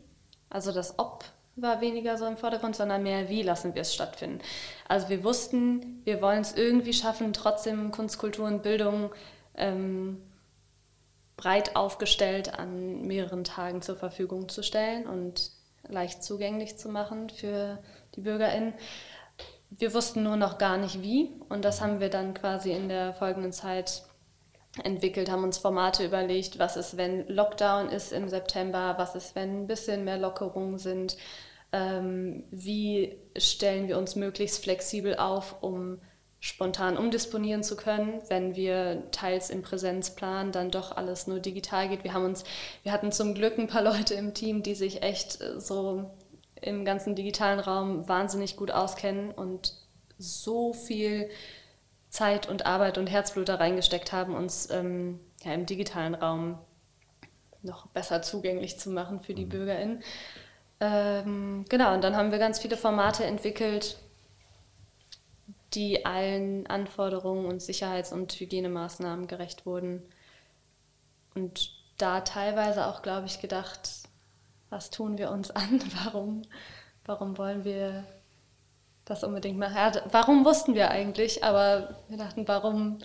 Also das Ob war weniger so im Vordergrund, sondern mehr, wie lassen wir es stattfinden. Also wir wussten, wir wollen es irgendwie schaffen, trotzdem Kunst, Kultur und Bildung ähm, breit aufgestellt an mehreren Tagen zur Verfügung zu stellen und leicht zugänglich zu machen für die BürgerInnen. Wir wussten nur noch gar nicht wie und das haben wir dann quasi in der folgenden Zeit entwickelt, haben uns Formate überlegt, was ist, wenn Lockdown ist im September, was ist, wenn ein bisschen mehr Lockerungen sind, ähm, wie stellen wir uns möglichst flexibel auf, um spontan umdisponieren zu können, wenn wir teils im Präsenzplan dann doch alles nur digital geht. Wir haben uns, wir hatten zum Glück ein paar Leute im Team, die sich echt äh, so im ganzen digitalen Raum wahnsinnig gut auskennen und so viel Zeit und Arbeit und Herzblut da reingesteckt haben, uns ähm, ja, im digitalen Raum noch besser zugänglich zu machen für die mhm. BürgerInnen. Ähm, genau, und dann haben wir ganz viele Formate entwickelt, die allen Anforderungen und Sicherheits- und Hygienemaßnahmen gerecht wurden. Und da teilweise auch, glaube ich, gedacht, was tun wir uns an? Warum, warum wollen wir das unbedingt machen? Ja, warum wussten wir eigentlich? Aber wir dachten, warum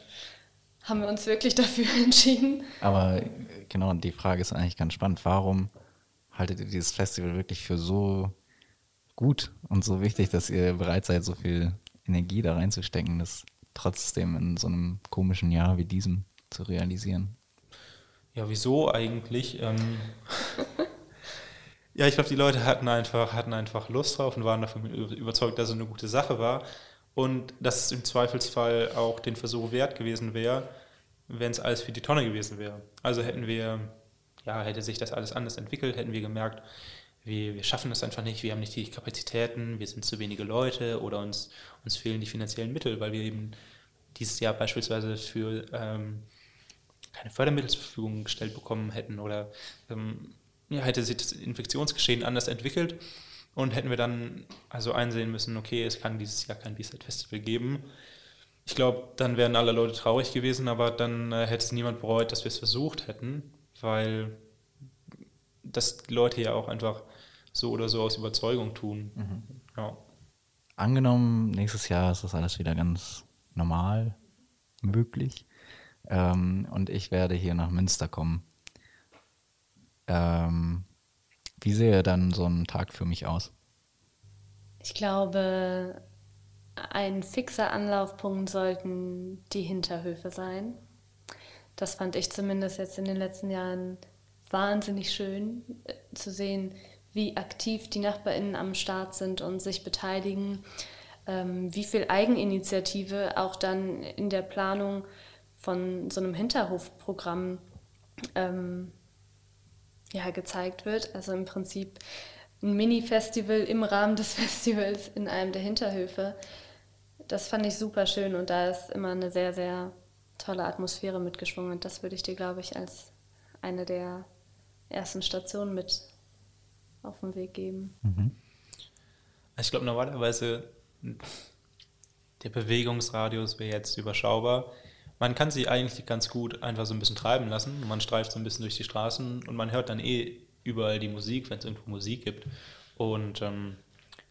haben wir uns wirklich dafür entschieden? Aber genau, die Frage ist eigentlich ganz spannend. Warum haltet ihr dieses Festival wirklich für so gut und so wichtig, dass ihr bereit seid, so viel Energie da reinzustecken, das trotzdem in so einem komischen Jahr wie diesem zu realisieren? Ja, wieso eigentlich? Ähm ja, ich glaube, die Leute hatten einfach, hatten einfach Lust drauf und waren davon überzeugt, dass es eine gute Sache war. Und dass es im Zweifelsfall auch den Versuch wert gewesen wäre, wenn es alles für die Tonne gewesen wäre. Also hätten wir ja, hätte sich das alles anders entwickelt, hätten wir gemerkt, wir, wir schaffen das einfach nicht, wir haben nicht die Kapazitäten, wir sind zu wenige Leute oder uns, uns fehlen die finanziellen Mittel, weil wir eben dieses Jahr beispielsweise für ähm, keine Fördermittel zur Verfügung gestellt bekommen hätten oder ähm, ja, hätte sich das Infektionsgeschehen anders entwickelt und hätten wir dann also einsehen müssen, okay, es kann dieses Jahr kein B-Side-Festival geben. Ich glaube, dann wären alle Leute traurig gewesen, aber dann äh, hätte es niemand bereut, dass wir es versucht hätten, weil das die Leute ja auch einfach so oder so aus Überzeugung tun. Mhm. Ja. Angenommen, nächstes Jahr ist das alles wieder ganz normal möglich ähm, und ich werde hier nach Münster kommen. Ähm, wie sähe dann so ein Tag für mich aus? Ich glaube, ein fixer Anlaufpunkt sollten die Hinterhöfe sein. Das fand ich zumindest jetzt in den letzten Jahren wahnsinnig schön äh, zu sehen, wie aktiv die NachbarInnen am Start sind und sich beteiligen, ähm, wie viel Eigeninitiative auch dann in der Planung von so einem Hinterhofprogramm ähm, ja, gezeigt wird. Also im Prinzip ein Mini-Festival im Rahmen des Festivals in einem der Hinterhöfe. Das fand ich super schön und da ist immer eine sehr, sehr tolle Atmosphäre mitgeschwungen. Und das würde ich dir, glaube ich, als eine der ersten Stationen mit auf den Weg geben. Mhm. Ich glaube, normalerweise der Bewegungsradius wäre jetzt überschaubar. Man kann sie eigentlich ganz gut einfach so ein bisschen treiben lassen. Man streift so ein bisschen durch die Straßen und man hört dann eh überall die Musik, wenn es irgendwo Musik gibt. Und ähm,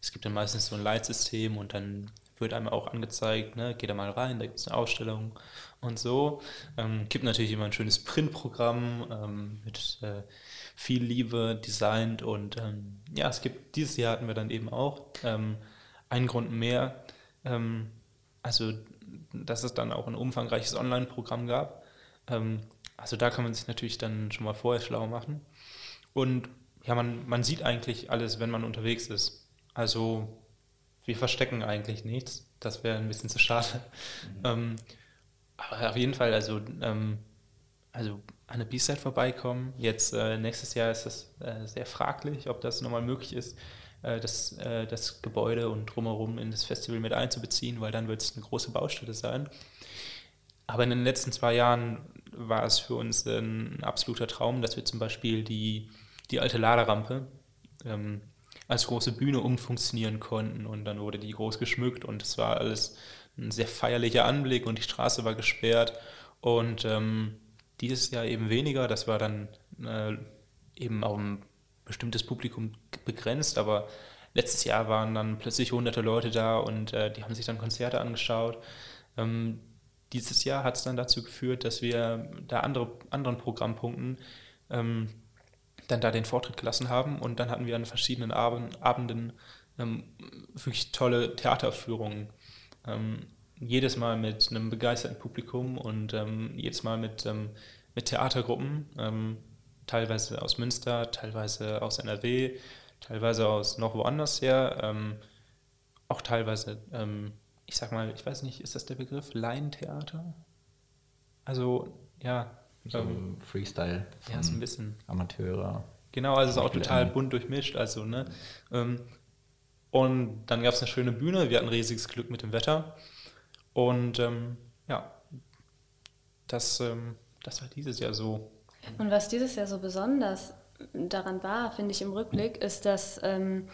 es gibt dann meistens so ein Leitsystem und dann wird einem auch angezeigt, ne, geht da mal rein, da gibt es eine Ausstellung und so. Ähm, gibt natürlich immer ein schönes Printprogramm ähm, mit äh, viel Liebe designt und ähm, ja, es gibt, dieses Jahr hatten wir dann eben auch ähm, einen Grund mehr, ähm, also dass es dann auch ein umfangreiches Online-Programm gab. Ähm, also da kann man sich natürlich dann schon mal vorher schlau machen. Und ja, man, man sieht eigentlich alles, wenn man unterwegs ist. Also wir verstecken eigentlich nichts. Das wäre ein bisschen zu schade. Mhm. Ähm, aber auf jeden Fall, also, ähm, also an der B-Side vorbeikommen. Jetzt äh, nächstes Jahr ist das äh, sehr fraglich, ob das nochmal möglich ist, äh, das, äh, das Gebäude und drumherum in das Festival mit einzubeziehen, weil dann wird es eine große Baustelle sein. Aber in den letzten zwei Jahren war es für uns ein absoluter Traum, dass wir zum Beispiel die, die alte Laderampe ähm, als große Bühne umfunktionieren konnten und dann wurde die groß geschmückt und es war alles ein sehr feierlicher Anblick und die Straße war gesperrt und ähm, dieses Jahr eben weniger. Das war dann äh, eben auf ein bestimmtes Publikum begrenzt, aber letztes Jahr waren dann plötzlich hunderte Leute da und äh, die haben sich dann Konzerte angeschaut. Ähm, dieses Jahr hat es dann dazu geführt, dass wir da andere, anderen Programmpunkten ähm, dann da den Vortritt gelassen haben und dann hatten wir an verschiedenen Abend, Abenden ähm, wirklich tolle Theateraufführungen. Ähm, jedes Mal mit einem begeisterten Publikum und ähm, jedes Mal mit, ähm, mit Theatergruppen, ähm, teilweise aus Münster, teilweise aus NRW, teilweise aus noch woanders her, ähm, auch teilweise, ich sag mal, ich weiß nicht, ist das der Begriff Laientheater? Also, ja. So ähm, Freestyle. Ja, so ein bisschen. Amateure. Genau, also es ist auch total bunt durchmischt, also, ne. und dann gab es eine schöne Bühne, wir hatten riesiges Glück mit dem Wetter. Und ähm, ja, das, ähm, das war dieses Jahr so. Und was dieses Jahr so besonders daran war, finde ich im Rückblick, ist, dass ähm,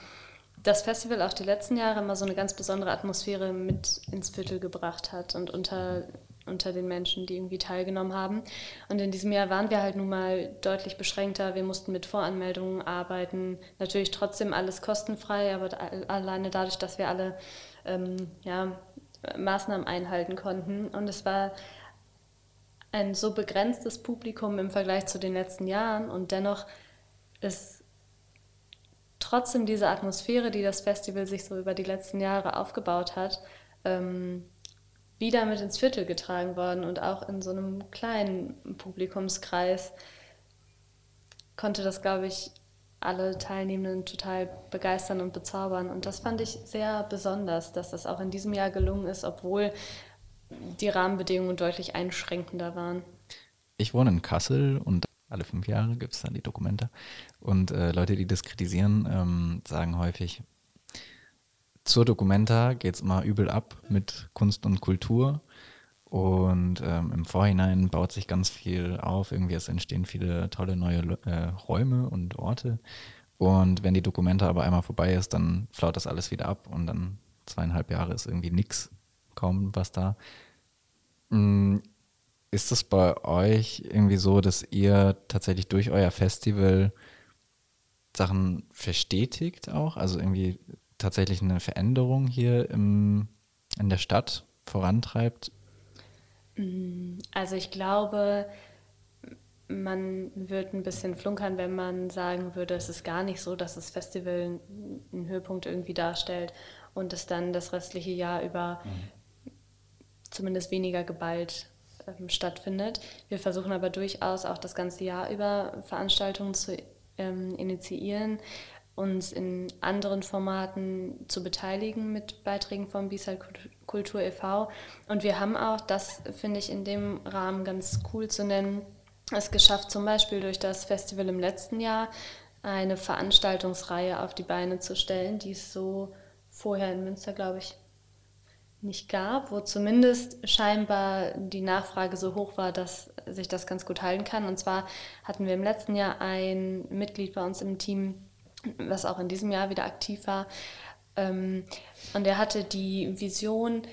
das Festival auch die letzten Jahre immer so eine ganz besondere Atmosphäre mit ins Viertel gebracht hat und unter, unter den Menschen, die irgendwie teilgenommen haben. Und in diesem Jahr waren wir halt nun mal deutlich beschränkter. Wir mussten mit Voranmeldungen arbeiten. Natürlich trotzdem alles kostenfrei, aber alleine dadurch, dass wir alle ähm, ja, Maßnahmen einhalten konnten. Und es war ein so begrenztes Publikum im Vergleich zu den letzten Jahren und dennoch ist trotzdem diese Atmosphäre, die das Festival sich so über die letzten Jahre aufgebaut hat, ähm, wieder mit ins Viertel getragen worden und auch in so einem kleinen Publikumskreis konnte das, glaube ich, alle Teilnehmenden total begeistern und bezaubern. Und das fand ich sehr besonders, dass das auch in diesem Jahr gelungen ist, obwohl die Rahmenbedingungen deutlich einschränkender waren. Ich wohne in Kassel und alle fünf Jahre gibt es dann die Dokumente. Und äh, Leute, die das kritisieren, ähm, sagen häufig, zur Documenta geht es immer übel ab mit Kunst und Kultur. Und ähm, im Vorhinein baut sich ganz viel auf. Irgendwie es entstehen viele tolle neue äh, Räume und Orte. Und wenn die Dokumente aber einmal vorbei ist, dann flaut das alles wieder ab und dann zweieinhalb Jahre ist irgendwie nichts, kaum was da. Mm, ist das bei euch irgendwie so, dass ihr tatsächlich durch euer Festival Sachen verstetigt auch? Also irgendwie tatsächlich eine Veränderung hier im, in der Stadt vorantreibt? Mm, also ich glaube, man wird ein bisschen flunkern, wenn man sagen würde, es ist gar nicht so, dass das Festival einen Höhepunkt irgendwie darstellt und es dann das restliche Jahr über mhm. zumindest weniger geballt ähm, stattfindet. Wir versuchen aber durchaus auch das ganze Jahr über Veranstaltungen zu ähm, initiieren, uns in anderen Formaten zu beteiligen mit Beiträgen vom Bisal Kultur e.V. Und wir haben auch, das finde ich in dem Rahmen ganz cool zu nennen, es geschafft, zum Beispiel durch das Festival im letzten Jahr eine Veranstaltungsreihe auf die Beine zu stellen, die es so vorher in Münster, glaube ich, nicht gab, wo zumindest scheinbar die Nachfrage so hoch war, dass sich das ganz gut halten kann. Und zwar hatten wir im letzten Jahr ein Mitglied bei uns im Team, was auch in diesem Jahr wieder aktiv war. Ähm, und er hatte die Vision,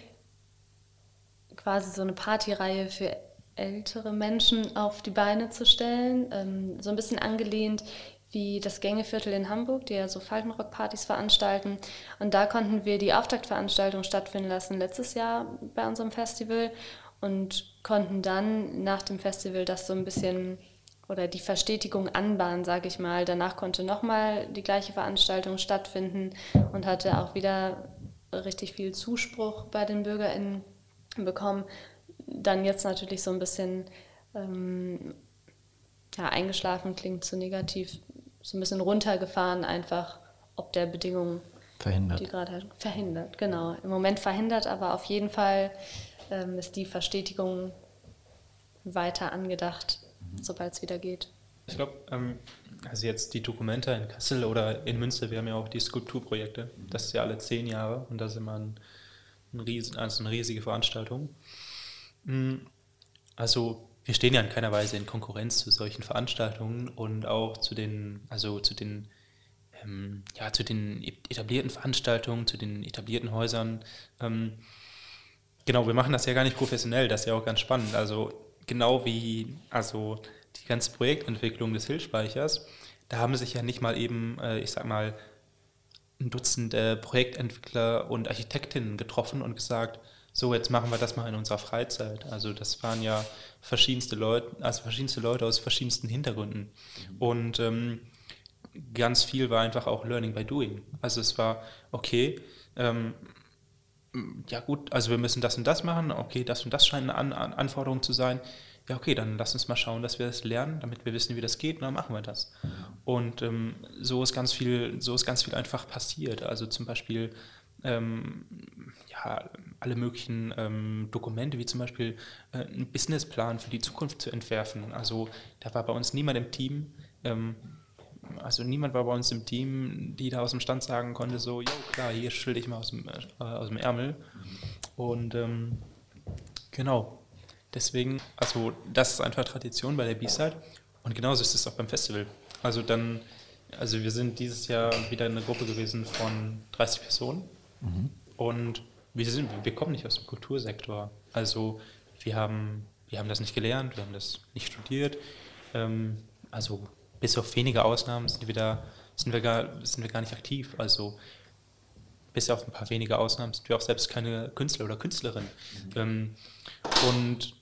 quasi so eine Partyreihe für ältere Menschen auf die Beine zu stellen. Ähm, so ein bisschen angelehnt wie das Gängeviertel in Hamburg, die ja so Faltenrock-Partys veranstalten. Und da konnten wir die Auftaktveranstaltung stattfinden lassen letztes Jahr bei unserem Festival und konnten dann nach dem Festival das so ein bisschen oder die Verstetigung anbahnen, sage ich mal. Danach konnte nochmal die gleiche Veranstaltung stattfinden und hatte auch wieder richtig viel Zuspruch bei den BürgerInnen bekommen. Dann jetzt natürlich so ein bisschen ähm, ja, eingeschlafen klingt zu negativ, so ein bisschen runtergefahren, einfach ob der Bedingungen, verhindert. die gerade halt verhindert. Genau, im Moment verhindert, aber auf jeden Fall ähm, ist die Verstetigung weiter angedacht. Sobald es wieder geht. Ich glaube, ähm, also jetzt die Dokumente in Kassel oder in Münster, wir haben ja auch die Skulpturprojekte, das ist ja alle zehn Jahre und das ist immer ein, ein riesen, also eine riesige Veranstaltung. Mm, also wir stehen ja in keiner Weise in Konkurrenz zu solchen Veranstaltungen und auch zu den, also zu den, ähm, ja, zu den etablierten Veranstaltungen, zu den etablierten Häusern. Ähm, genau, wir machen das ja gar nicht professionell, das ist ja auch ganz spannend. Also genau wie, also die ganze Projektentwicklung des Hillspeichers, da haben sich ja nicht mal eben, äh, ich sag mal, ein Dutzend äh, Projektentwickler und Architektinnen getroffen und gesagt, so, jetzt machen wir das mal in unserer Freizeit. Also das waren ja verschiedenste Leute, also verschiedenste Leute aus verschiedensten Hintergründen. Und ähm, ganz viel war einfach auch Learning by Doing. Also es war, okay, ähm, ja gut, also wir müssen das und das machen, okay, das und das scheint eine An An Anforderung zu sein. Ja, okay, dann lass uns mal schauen, dass wir das lernen, damit wir wissen, wie das geht, und dann machen wir das. Und ähm, so ist ganz viel, so ist ganz viel einfach passiert. Also zum Beispiel ähm, ja, alle möglichen ähm, Dokumente, wie zum Beispiel äh, einen Businessplan für die Zukunft zu entwerfen. Also da war bei uns niemand im Team, ähm, also niemand war bei uns im Team, die da aus dem Stand sagen konnte, so, jo klar, hier schilde ich mal aus dem, äh, aus dem Ärmel. Und ähm, genau, deswegen, also das ist einfach Tradition bei der B-Side und genauso ist es auch beim Festival. Also dann, also wir sind dieses Jahr wieder eine Gruppe gewesen von 30 Personen Mhm. Und wir, sind, wir kommen nicht aus dem Kultursektor. Also wir haben, wir haben das nicht gelernt, wir haben das nicht studiert. Ähm, also bis auf wenige Ausnahmen sind wir da, sind wir gar, sind wir gar nicht aktiv. Also bis auf ein paar wenige Ausnahmen sind wir auch selbst keine Künstler oder Künstlerin. Mhm. Ähm, und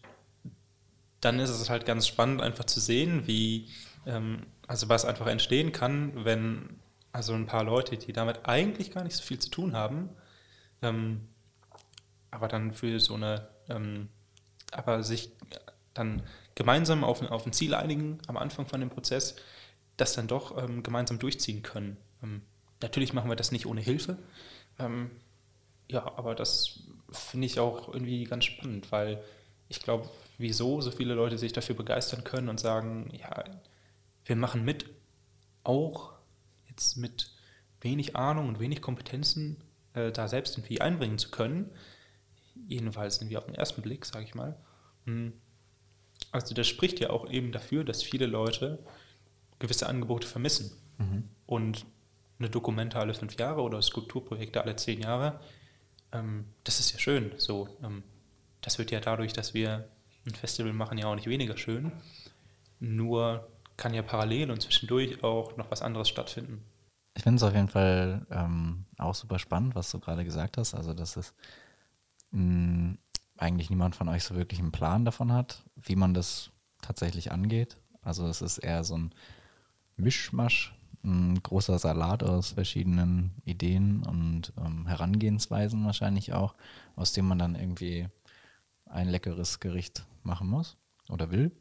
dann ist es halt ganz spannend, einfach zu sehen, wie, ähm, also was einfach entstehen kann, wenn also ein paar Leute, die damit eigentlich gar nicht so viel zu tun haben, ähm, aber dann für so eine, aber sich dann gemeinsam auf, auf ein Ziel einigen am Anfang von dem Prozess, das dann doch ähm, gemeinsam durchziehen können. Ähm, natürlich machen wir das nicht ohne Hilfe. Ähm, ja, aber das finde ich auch irgendwie ganz spannend, weil ich glaube, wieso so viele Leute sich dafür begeistern können und sagen, ja, wir machen mit, auch jetzt mit wenig Ahnung und wenig Kompetenzen äh, da selbst irgendwie einbringen zu können. Jedenfalls irgendwie auf den ersten Blick, sage ich mal. Hm. Also das spricht ja auch eben dafür, dass viele Leute gewisse Angebote vermissen. Mhm. Und eine Dokumente alle fünf Jahre oder Skulpturprojekte alle zehn Jahre, ähm, das ist ja schön. So, ähm, das wird ja dadurch, dass wir ein Festival machen, ja auch nicht weniger schön. Nur kann ja parallel und zwischendurch auch noch was anderes stattfinden. Ich finde es auf jeden Fall ähm, auch super spannend, was du gerade gesagt hast. Also, dass es mh, mm, eigentlich niemand von euch so wirklich einen Plan davon hat, wie man das tatsächlich angeht. Also, es ist eher so ein Mischmasch, ein großer Salat aus verschiedenen Ideen und ähm, Herangehensweisen wahrscheinlich auch, aus dem man dann irgendwie ein leckeres Gericht machen muss oder will.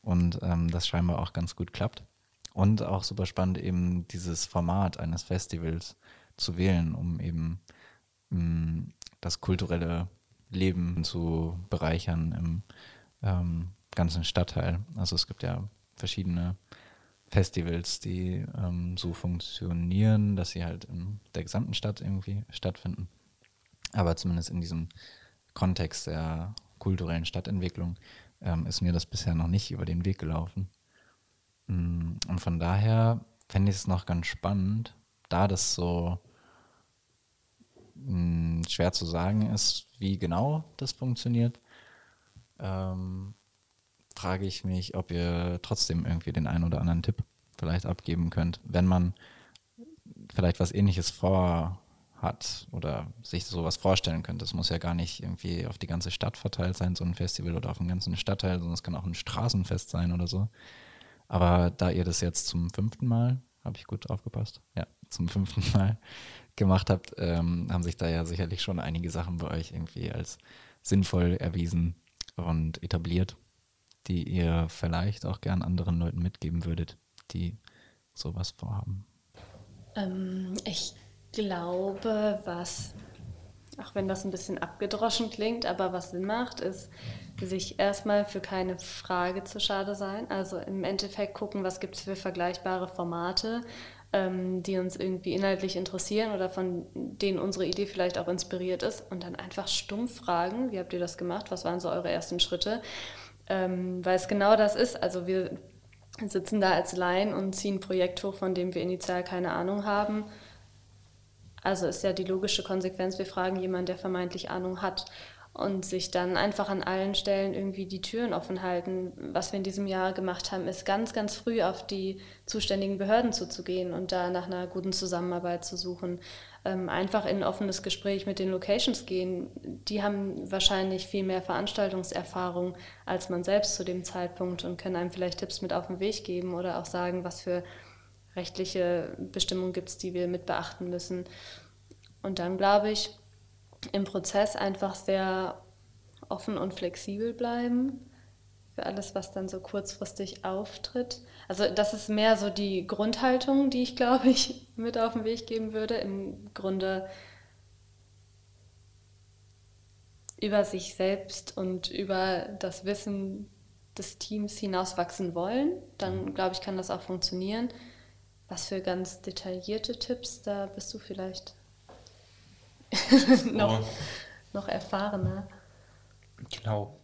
Und ähm, das scheinbar auch ganz gut klappt. Und auch super spannend, eben dieses Format eines Festivals zu wählen, um eben mh, mm, das kulturelle Leben zu bereichern im ähm, ganzen Stadtteil. Also es gibt ja verschiedene Festivals, die ähm, so funktionieren, dass sie halt in der gesamten Stadt irgendwie stattfinden. Aber zumindest in diesem Kontext der kulturellen Stadtentwicklung ähm, ist mir das bisher noch nicht über den Weg gelaufen. Mm, und von daher fände ich es noch ganz spannend, da das so mh, schwer zu sagen ist, wie genau das funktioniert, ähm, frage ich mich, ob ihr trotzdem irgendwie den einen oder anderen Tipp vielleicht abgeben könnt, wenn man vielleicht was ähnliches vor hat oder sich sowas vorstellen könnte. Es muss ja gar nicht irgendwie auf die ganze Stadt verteilt sein, so ein Festival oder auf den ganzen Stadtteil, sondern es kann auch ein Straßenfest sein oder so. Aber da ihr das jetzt zum fünften Mal, habe ich gut aufgepasst, ja, zum fünften Mal gemacht habt, ähm, haben sich da ja sicherlich schon einige Sachen bei euch irgendwie als sinnvoll erwiesen und etabliert, die ihr vielleicht auch gern anderen Leuten mitgeben würdet, die sowas vorhaben. Ähm, ich glaube, was, auch wenn das ein bisschen abgedroschen klingt, aber was Sinn macht, ist, sich erstmal für keine Frage zu schade sein. Also im Endeffekt gucken, was gibt es für vergleichbare Formate, ähm, die uns irgendwie inhaltlich interessieren oder von denen unsere Idee vielleicht auch inspiriert ist und dann einfach stumpf fragen, wie habt ihr das gemacht, was waren so eure ersten Schritte, ähm, weil es genau das ist. Also wir sitzen da als Laien und ziehen ein Projekt hoch, von dem wir initial keine Ahnung haben. Also ist ja die logische Konsequenz, wir fragen jemanden, der vermeintlich Ahnung hat und sich dann einfach an allen Stellen irgendwie die Türen offen halten. Was wir in diesem Jahr gemacht haben, ist ganz, ganz früh auf die zuständigen Behörden zuzugehen und da nach einer guten Zusammenarbeit zu suchen. Ähm, einfach in ein offenes Gespräch mit den Locations gehen. Die haben wahrscheinlich viel mehr Veranstaltungserfahrung als man selbst zu dem Zeitpunkt und können einem vielleicht Tipps mit auf den Weg geben oder auch sagen, was für rechtliche Bestimmungen gibt es, die wir mit beachten müssen. Und dann glaube ich, im Prozess einfach sehr offen und flexibel bleiben für alles, was dann so kurzfristig auftritt. Also das ist mehr so die Grundhaltung, die ich, glaube ich, mit auf den Weg geben würde. Im Grunde über sich selbst und über das Wissen des Teams hinauswachsen wollen. Dann, glaube ich, kann das auch funktionieren. Was für ganz detaillierte Tipps, da bist du vielleicht noch, noch erfahrener. Genau.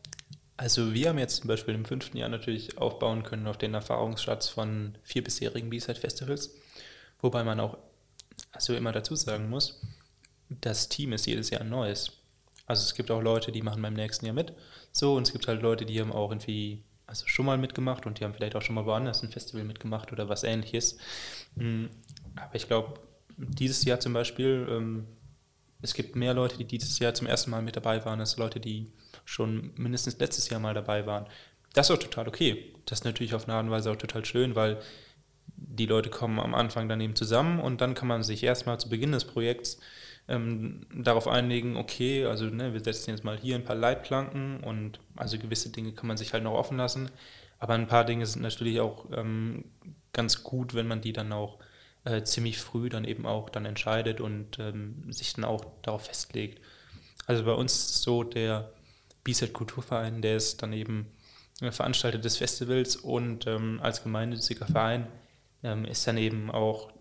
Also wir haben jetzt zum Beispiel im fünften Jahr natürlich aufbauen können auf den Erfahrungsschatz von vier bisherigen B-Side-Festivals, wobei man auch also immer dazu sagen muss, das Team ist jedes Jahr ein neues. Also es gibt auch Leute, die machen beim nächsten Jahr mit, so und es gibt halt Leute, die haben auch irgendwie also schon mal mitgemacht und die haben vielleicht auch schon mal woanders ein Festival mitgemacht oder was ähnliches. Mm, aber ich glaube, dieses Jahr zum Beispiel, ähm, es gibt mehr Leute, die dieses Jahr zum ersten Mal mit dabei waren, als Leute, die schon mindestens letztes Jahr mal dabei waren. Das ist auch total okay. Das ist natürlich auf eine Art und Weise auch total schön, weil die Leute kommen am Anfang dann eben zusammen und dann kann man sich erstmal zu Beginn des Projekts ähm, darauf einlegen, okay, also ne, wir setzen jetzt mal hier ein paar Leitplanken und also gewisse Dinge kann man sich halt noch offen lassen, aber ein paar Dinge sind natürlich auch ähm, ganz gut, wenn man die dann auch äh, ziemlich früh dann eben auch dann entscheidet und ähm, sich dann auch darauf festlegt. Also bei uns so, der B-Set Kulturverein, der ist dann eben äh, Veranstalter des Festivals und ähm, als gemeinnütziger Verein ähm, ist dann eben auch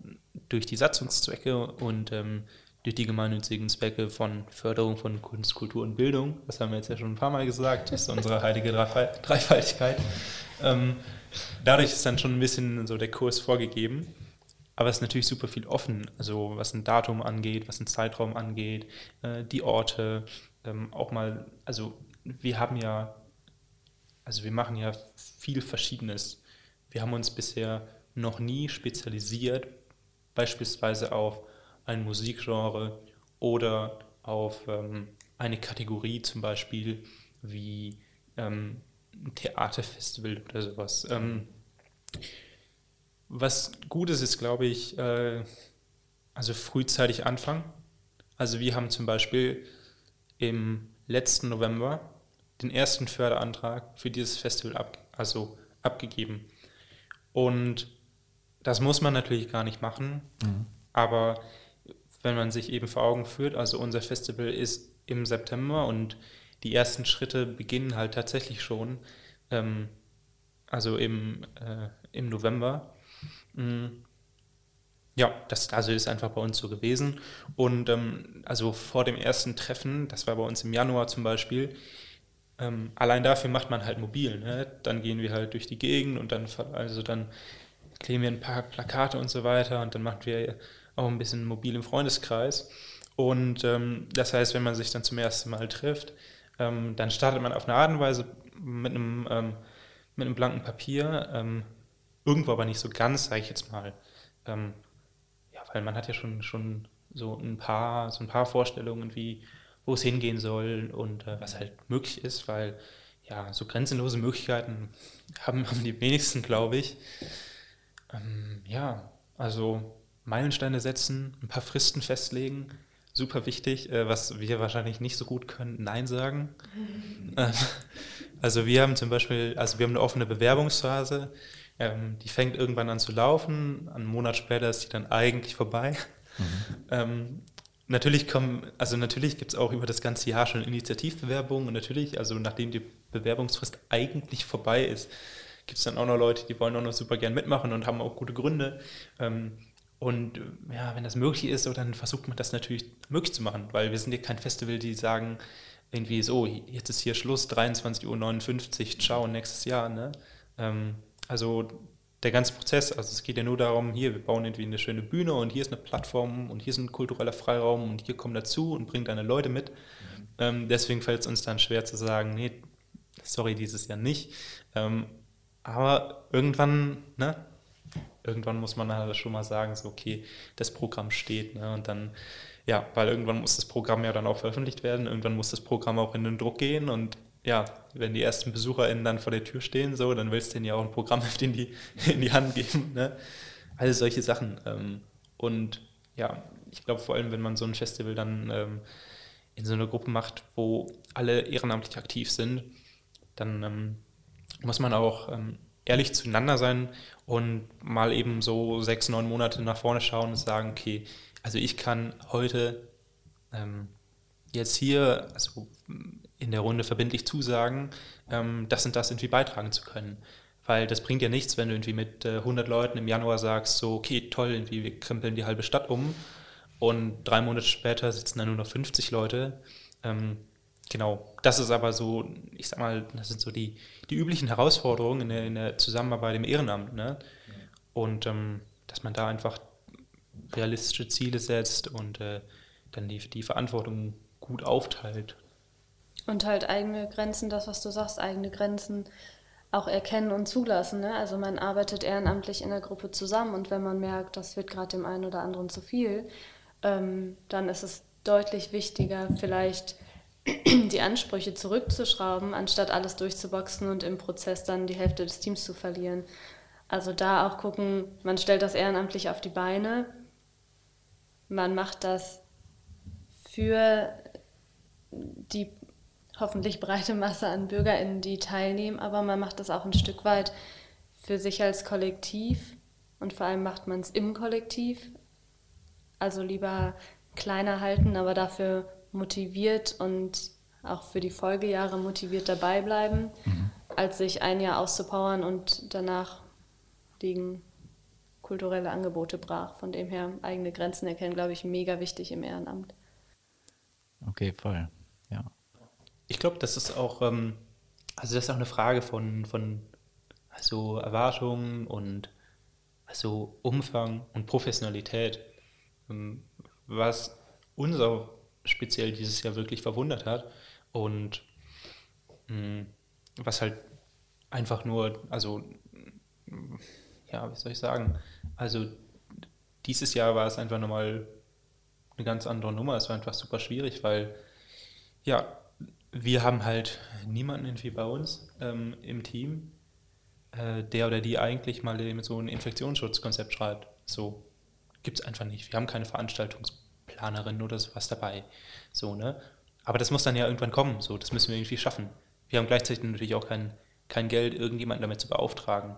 durch die Satzungszwecke und ähm, durch die gemeinnützigen Zwecke von Förderung von Kunst, Kultur und Bildung, das haben wir jetzt ja schon ein paar Mal gesagt, ist unsere heilige Dreifaltigkeit. Ähm, dadurch ist dann schon ein bisschen so der Kurs vorgegeben. Aber es ist natürlich super viel offen, also was ein Datum angeht, was ein Zeitraum angeht, äh, die Orte, ähm, auch mal, also wir haben ja, also wir machen ja viel Verschiedenes. Wir haben uns bisher noch nie spezialisiert, beispielsweise auf ein Musikgenre oder auf ähm, eine Kategorie zum Beispiel wie ähm, ein Theaterfestival oder sowas. Ähm, was gut ist, ist, glaube ich, äh, also frühzeitig anfangen. Also wir haben zum Beispiel im letzten November den ersten Förderantrag für dieses Festival ab, also abgegeben. Und das muss man natürlich gar nicht machen, mhm. aber wenn man sich eben vor Augen führt, also unser Festival ist im September und die ersten Schritte beginnen halt tatsächlich schon, ähm, also im, äh, im November. Mhm. Ja, das also ist einfach bei uns so gewesen. Und ähm, also vor dem ersten Treffen, das war bei uns im Januar zum Beispiel, ähm, allein dafür macht man halt mobil. Ne? Dann gehen wir halt durch die Gegend und dann, also dann kleben wir ein paar Plakate und so weiter und dann machen wir auch ein bisschen mobil im Freundeskreis. Und ähm, das heißt, wenn man sich dann zum ersten Mal trifft, ähm, dann startet man auf eine Art und Weise mit einem, ähm, mit einem blanken Papier, ähm, irgendwo aber nicht so ganz, sage ich jetzt mal. Ähm, ja, weil man hat ja schon, schon so ein paar, so ein paar Vorstellungen, wie, wo es hingehen soll und äh, was halt möglich ist, weil ja, so grenzenlose Möglichkeiten haben, haben die wenigsten, glaube ich. Ähm, ja, also Meilensteine setzen, ein paar Fristen festlegen, super wichtig, äh, was wir wahrscheinlich nicht so gut können, Nein sagen. Ähm, also wir haben zum Beispiel, also wir haben eine offene Bewerbungsphase, ähm, die fängt irgendwann an zu laufen, einen Monat später ist die dann eigentlich vorbei. Mhm. Ähm, natürlich kommen, also natürlich gibt es auch über das ganze Jahr schon Initiativbewerbungen und natürlich, also nachdem die Bewerbungsfrist eigentlich vorbei ist, gibt es dann auch noch Leute, die wollen auch noch super gern mitmachen und haben auch gute Gründe. Ähm, und ja, wenn das möglich ist, so, dann versucht man das natürlich möglich zu machen, weil wir sind ja kein Festival, die sagen, irgendwie so, jetzt ist hier Schluss, 23.59 Uhr, ciao, nächstes Jahr. Ne? Ähm, also der ganze Prozess, also es geht ja nur darum, hier, wir bauen irgendwie eine schöne Bühne und hier ist eine Plattform und hier ist ein kultureller Freiraum und hier kommen dazu und bringt deine Leute mit. Mhm. Ähm, deswegen fällt es uns dann schwer zu sagen, nee, sorry, dieses Jahr nicht. Ähm, aber irgendwann, ne, irgendwann muss man halt schon mal sagen, so, okay, das Programm steht, ne, und dann, ja, weil irgendwann muss das Programm ja dann auch veröffentlicht werden, irgendwann muss das Programm auch in den Druck gehen und ja, wenn die ersten BesucherInnen dann vor der Tür stehen, so, dann willst du denen ja auch ein Programmheft in die, in die Hand geben, ne, all solche Sachen. Ähm, und ja, ich glaube vor allem, wenn man so ein Festival dann ähm, in so einer Gruppe macht, wo alle ehrenamtlich aktiv sind, dann ähm, muss man auch ähm, ehrlich zueinander sein und mal eben so sechs, neun Monate nach vorne schauen und sagen, okay, also ich kann heute ähm, jetzt hier also in der Runde verbindlich zusagen, ähm, das und das irgendwie beitragen zu können. Weil das bringt ja nichts, wenn du irgendwie mit äh, 100 Leuten im Januar sagst, so, okay, toll, irgendwie wir krempeln die halbe Stadt um und drei Monate später sitzen da nur noch 50 Leute. Ähm, Genau, das ist aber so, ich sag mal, das sind so die, die üblichen Herausforderungen in der, in der Zusammenarbeit im Ehrenamt. Ne? Und ähm, dass man da einfach realistische Ziele setzt und äh, dann die, die Verantwortung gut aufteilt. Und halt eigene Grenzen, das, was du sagst, eigene Grenzen auch erkennen und zulassen. Ne? Also man arbeitet ehrenamtlich in der Gruppe zusammen und wenn man merkt, das wird gerade dem einen oder anderen zu viel, ähm, dann ist es deutlich wichtiger, vielleicht die Ansprüche zurückzuschrauben, anstatt alles durchzuboxen und im Prozess dann die Hälfte des Teams zu verlieren. Also da auch gucken, man stellt das ehrenamtlich auf die Beine, man macht das für die hoffentlich breite Masse an BürgerInnen, die teilnehmen, aber man macht das auch ein Stück weit für sich als Kollektiv und vor allem macht man es im Kollektiv. Also lieber kleiner halten, aber dafür motiviert und auch für die Folgejahre motiviert dabei bleiben, mhm. als sich ein Jahr auszupowern und danach liegen kulturelle Angebote brach. Von dem her eigene Grenzen erkennen, glaube ich, mega wichtig im Ehrenamt. Okay, voll. Ich glaube, das ist auch, ähm, also das ist auch eine Frage von, von also Erwartungen und also Umfang und Professionalität. Ähm, was uns auch speziell dieses Jahr wirklich verwundert hat und mh, mm, was halt einfach nur, also ja, wie soll ich sagen, also dieses Jahr war es einfach nochmal eine ganz andere Nummer. Es war einfach super schwierig, weil ja, wir haben halt niemanden irgendwie bei uns ähm, im Team, äh, der oder die eigentlich mal so ein Infektionsschutzkonzept schreibt. So gibt es einfach nicht. Wir haben keine Veranstaltungsplanerin oder sowas dabei. So, ne? Aber das muss dann ja irgendwann kommen. So, das müssen wir irgendwie schaffen. Wir haben gleichzeitig natürlich auch kein, kein Geld, irgendjemanden damit zu beauftragen.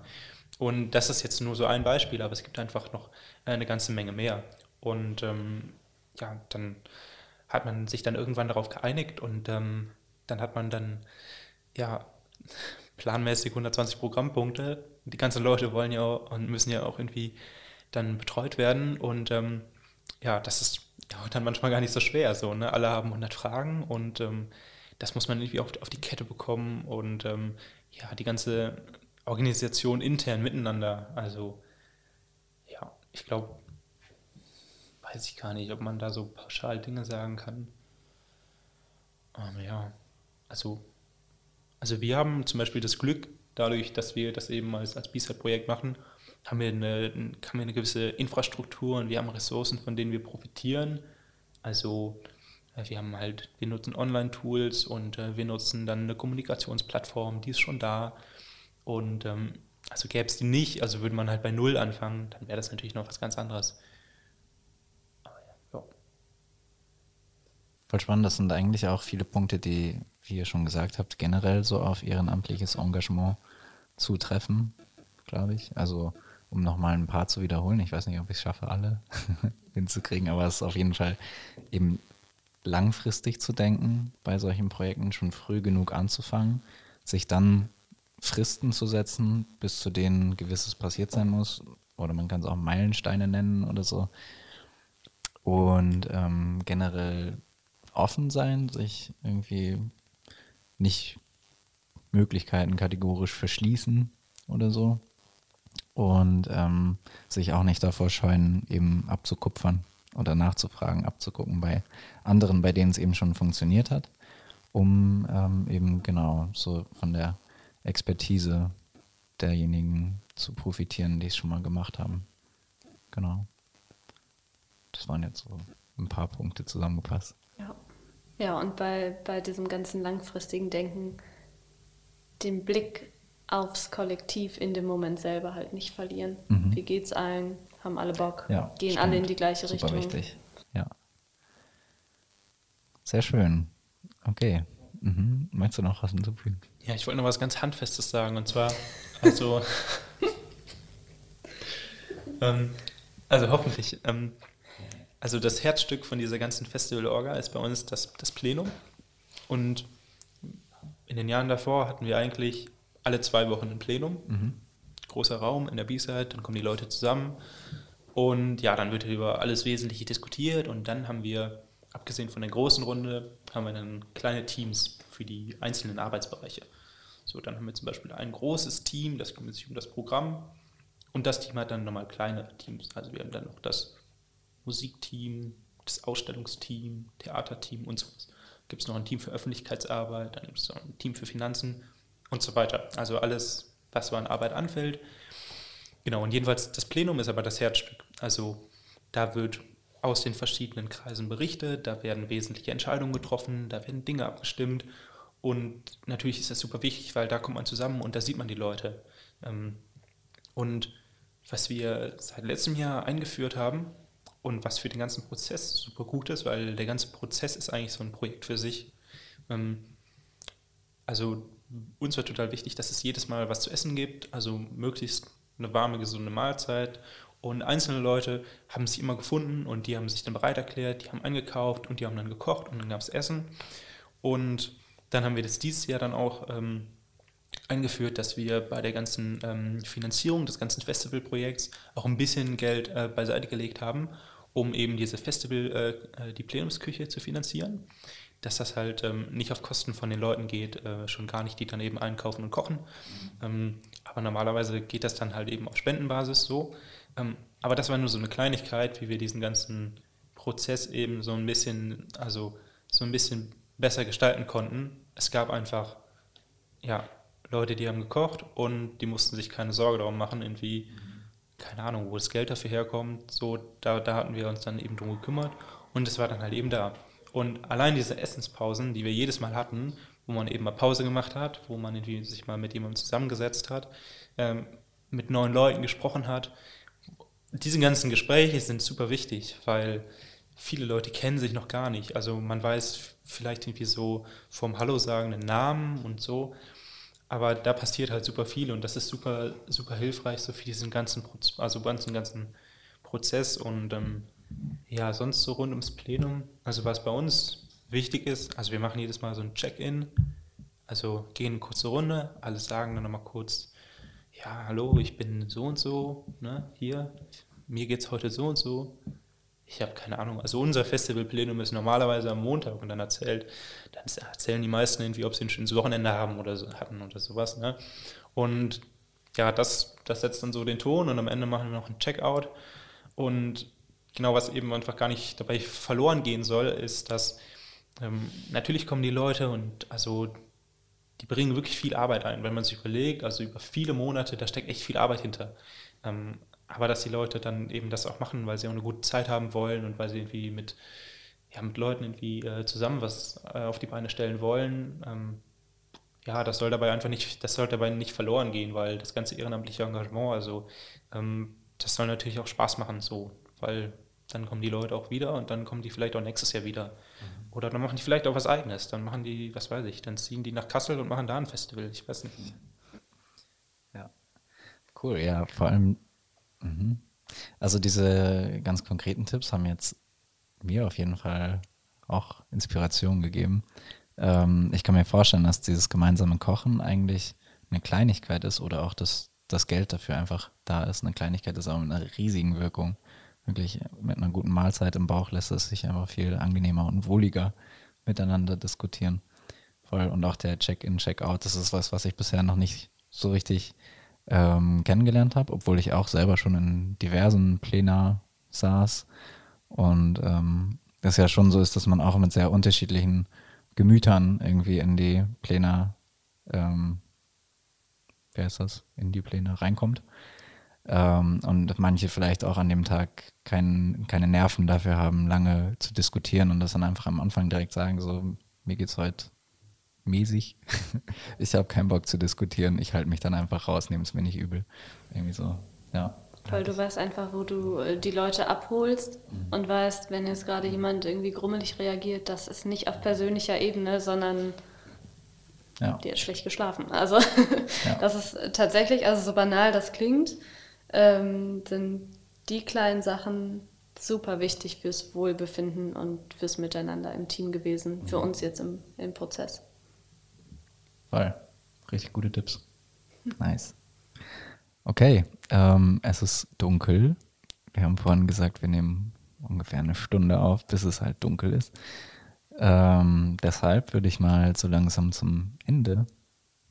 Und das ist jetzt nur so ein Beispiel, aber es gibt einfach noch eine ganze Menge mehr. Und ähm, ja, dann hat man sich dann irgendwann darauf geeinigt und ähm, dann hat man dann ja planmäßig 120 Programmpunkte. Die ganzen Leute wollen ja und müssen ja auch irgendwie dann betreut werden und ähm, ja, das ist dann manchmal gar nicht so schwer. So, ne? Alle haben 100 Fragen und ähm, das muss man irgendwie auf, auf die Kette bekommen und ähm, ja, die ganze Organisation intern miteinander. Also ja, ich glaube, weiß ich gar nicht, ob man da so pauschal Dinge sagen kann. Aber ja, also, also wir haben zum Beispiel das Glück, dadurch, dass wir das eben als, als B-Side-Projekt machen, haben wir, eine, haben wir eine gewisse Infrastruktur und wir haben Ressourcen, von denen wir profitieren. Also äh, wir haben halt, wir nutzen Online-Tools und äh, wir nutzen dann eine Kommunikationsplattform, die ist schon da. Und ähm, also gäbe es die nicht, also würde man halt bei Null anfangen, dann wäre das natürlich noch was ganz anderes. Voll spannend, das sind eigentlich auch viele Punkte, die, wie ihr schon gesagt habt, generell so auf ehrenamtliches Engagement zutreffen, glaube ich. Also um nochmal ein paar zu wiederholen, ich weiß nicht, ob ich es schaffe, alle hinzukriegen, aber es ist auf jeden Fall eben langfristig zu denken, bei solchen Projekten schon früh genug anzufangen, sich dann Fristen zu setzen, bis zu denen gewisses passiert sein muss, oder man kann es auch Meilensteine nennen oder so. Und ähm, generell offen sein, sich irgendwie nicht Möglichkeiten kategorisch verschließen oder so. Und ähm, sich auch nicht davor scheuen, eben abzukupfern oder nachzufragen, abzugucken bei anderen, bei denen es eben schon funktioniert hat, um ähm, eben genau so von der Expertise derjenigen zu profitieren, die es schon mal gemacht haben. Genau. Das waren jetzt so ein paar Punkte zusammengefasst. Ja. Und bei, bei diesem ganzen langfristigen Denken den Blick aufs Kollektiv in dem Moment selber halt nicht verlieren. Mhm. Wie geht's allen? Haben alle Bock? Ja, Gehen stimmt. alle in die gleiche Super Richtung? wichtig. Ja. Sehr schön. Okay. Mhm. Meinst du noch was hinzufügen? Ja, ich wollte noch was ganz Handfestes sagen. Und zwar, also, ähm, also hoffentlich, ähm, also das Herzstück von dieser ganzen Festival-Orga ist bei uns das, das Plenum. Und in den Jahren davor hatten wir eigentlich alle zwei Wochen ein Plenum. Mhm. Großer Raum in der B-Side, dann kommen die Leute zusammen. Und ja, dann wird über alles Wesentliche diskutiert. Und dann haben wir, abgesehen von der großen Runde, haben wir dann kleine Teams für die einzelnen Arbeitsbereiche. So, dann haben wir zum Beispiel ein großes Team, das kümmert sich um das Programm. Und das Team hat dann nochmal kleinere Teams. Also wir haben dann noch das Musikteam, das Ausstellungsteam, Theaterteam und so. Gibt es noch ein Team für Öffentlichkeitsarbeit, dann gibt es noch ein Team für Finanzen und so weiter. Also alles, was so an Arbeit anfällt. Genau, und jedenfalls das Plenum ist aber das Herzstück. Also da wird aus den verschiedenen Kreisen berichtet, da werden wesentliche Entscheidungen getroffen, da werden Dinge abgestimmt. Und natürlich ist das super wichtig, weil da kommt man zusammen und da sieht man die Leute. Ähm, und was wir seit letztem Jahr eingeführt haben, und was für den ganzen Prozess super gut ist, weil der ganze Prozess ist eigentlich so ein Projekt für sich. Ähm, also uns wird total wichtig, dass es jedes Mal was zu essen gibt, also möglichst eine warme, gesunde Mahlzeit. Und einzelne Leute haben sich immer gefunden und die haben sich dann bereit erklärt, die haben eingekauft und die haben dann gekocht und dann gab es Essen. Und dann haben wir das dieses Jahr dann auch ähm, eingeführt, dass wir bei der ganzen ähm, Finanzierung des ganzen Festivalprojekts auch ein bisschen Geld äh, beiseite gelegt haben, um eben diese Festival, äh, äh die Plenumsküche zu finanzieren. Dass das halt ähm, nicht auf Kosten von den Leuten geht, äh, schon gar nicht, die dann eben einkaufen und kochen. Ähm, aber normalerweise geht das dann halt eben auf Spendenbasis so. Ähm, aber das war nur so eine Kleinigkeit, wie wir diesen ganzen Prozess eben so ein bisschen, also so ein bisschen besser gestalten konnten. Es gab einfach, ja, Leute, die haben gekocht und die mussten sich keine Sorge darum machen, irgendwie, keine Ahnung, wo das Geld dafür herkommt. So, da, da hatten wir uns dann eben drum gekümmert und es war dann halt eben da. Und allein diese Essenspausen, die wir jedes Mal hatten, wo man eben mal Pause gemacht hat, wo man irgendwie sich mal mit jemandem zusammengesetzt hat, ähm, mit neuen Leuten gesprochen hat, diese ganzen Gespräche sind super wichtig, weil viele Leute kennen sich noch gar nicht. Also man weiß vielleicht irgendwie so vom Hallo sagen einen Namen und so, aber da passiert halt super viel und das ist super, super hilfreich so für diesen ganzen, also ganzen, ganzen Prozess und ähm, ja, sonst so rund ums Plenum. Also was bei uns wichtig ist, also wir machen jedes Mal so ein Check-in, also gehen eine kurze Runde, alle sagen dann nochmal kurz, ja, hallo, ich bin so und so, ne, hier, mir geht es heute so und so ich habe keine Ahnung. Also unser Festivalplenum ist normalerweise am Montag und dann erzählt, dann erzählen die meisten irgendwie, ob sie ein schönes Wochenende haben oder so, hatten oder sowas. Ne? Und ja, das, das setzt dann so den Ton und am Ende machen wir noch ein Checkout. Und genau, was eben einfach gar nicht dabei verloren gehen soll, ist, dass ähm, natürlich kommen die Leute und also die bringen wirklich viel Arbeit ein, wenn man sich überlegt, also über viele Monate, da steckt echt viel Arbeit hinter. Ähm, aber dass die Leute dann eben das auch machen, weil sie auch eine gute Zeit haben wollen und weil sie irgendwie mit, ja, mit Leuten irgendwie äh, zusammen was äh, auf die Beine stellen wollen. Ähm, ja, das soll dabei einfach nicht, das soll dabei nicht verloren gehen, weil das ganze ehrenamtliche Engagement, also ähm, das soll natürlich auch Spaß machen, so, weil dann kommen die Leute auch wieder und dann kommen die vielleicht auch nächstes Jahr wieder. Mhm. Oder dann machen die vielleicht auch was eigenes. Dann machen die, was weiß ich, dann ziehen die nach Kassel und machen da ein Festival. Ich weiß nicht. Ja. Cool, ja, vor allem Mhm. Also diese ganz konkreten Tipps haben jetzt mir auf jeden Fall auch Inspiration gegeben. Ähm, ich kann mir vorstellen, dass dieses gemeinsame Kochen eigentlich eine Kleinigkeit ist oder auch dass das Geld dafür einfach da ist. Eine Kleinigkeit ist auch mit einer riesigen Wirkung. Wirklich mit einer guten Mahlzeit im Bauch lässt es sich einfach viel angenehmer und wohliger miteinander diskutieren. Voll. Und auch der Check-in, Check-out, das ist was, was ich bisher noch nicht so richtig ähm, kennengelernt habe, obwohl ich auch selber schon in diversen Plenar saß. Und ähm, das ja schon so ist, dass man auch mit sehr unterschiedlichen Gemütern irgendwie in die Pläne, ähm, wer ist das, in die Pläne reinkommt. Ähm, und manche vielleicht auch an dem Tag kein, keine Nerven dafür haben, lange zu diskutieren und das dann einfach am Anfang direkt sagen, so, mir geht's heute mäßig. ich habe keinen Bock zu diskutieren. Ich halte mich dann einfach raus, nehme es mir nicht übel. Irgendwie so, ja. Weil du weißt einfach, wo du äh, die Leute abholst mhm. und weißt, wenn jetzt gerade jemand irgendwie grummelig reagiert, das ist nicht auf persönlicher Ebene, sondern ja. die hat schlecht geschlafen. Also ja. das ist tatsächlich, also so banal das klingt, ähm, sind die kleinen Sachen super wichtig fürs Wohlbefinden und fürs Miteinander im Team gewesen, für mhm. uns jetzt im, im Prozess. Voll. Richtig gute Tipps. Nice. Okay, ähm, es ist dunkel. Wir haben vorhin gesagt, wir nehmen ungefähr eine Stunde auf, bis es halt dunkel ist. Ähm, deshalb würde ich mal so langsam zum Ende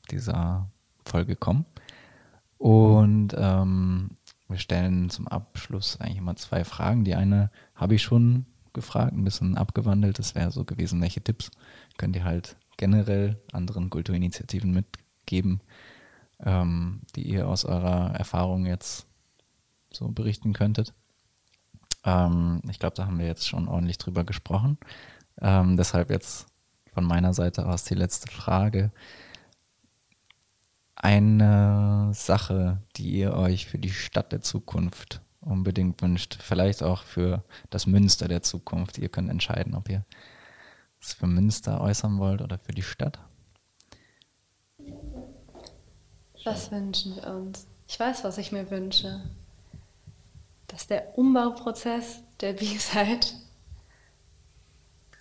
dieser Folge kommen. Und ähm, wir stellen zum Abschluss eigentlich immer zwei Fragen. Die eine habe ich schon gefragt, ein bisschen abgewandelt. Das wäre so gewesen, welche Tipps könnt ihr halt generell anderen Kulturinitiativen mitgeben, ähm, die ihr aus eurer Erfahrung jetzt so berichten könntet? Ähm, ich glaube, da haben wir jetzt schon ordentlich drüber gesprochen. Ähm, deshalb jetzt von meiner Seite aus die letzte Frage. Eine Sache, die ihr euch für die Stadt der Zukunft unbedingt wünscht, vielleicht auch für das Münster der Zukunft. Ihr könnt entscheiden, ob ihr für Münster äußern wollt oder für die Stadt? Was wünschen wir uns? Ich weiß, was ich mir wünsche. Dass der Umbauprozess der B-Side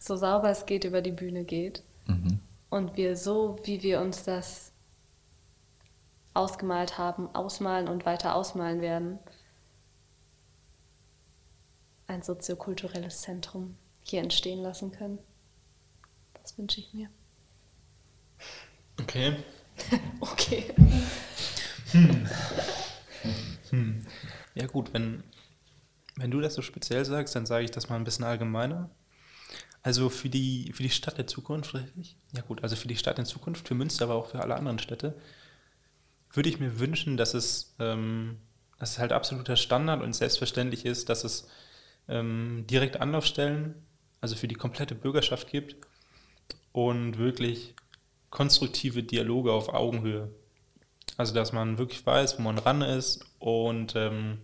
so sauber es geht über die Bühne geht mhm. und wir so, wie wir uns das ausgemalt haben, ausmalen und weiter ausmalen werden, ein soziokulturelles Zentrum hier entstehen lassen können. Das wünsche ich mir. Okay. okay. Hm. Hm. Ja gut, wenn, wenn du das so speziell sagst, dann sage ich das mal ein bisschen allgemeiner. Also für die, für die Stadt der Zukunft, richtig? Ja gut, also für die Stadt in Zukunft, für Münster, aber auch für alle anderen Städte, würde ich mir wünschen, dass es, ähm, dass es halt absoluter Standard und selbstverständlich ist, dass es ähm, direkte Anlaufstellen, also für die komplette Bürgerschaft gibt und wirklich konstruktive Dialoge auf Augenhöhe. Also dass man wirklich weiß, wo man ran ist und ähm,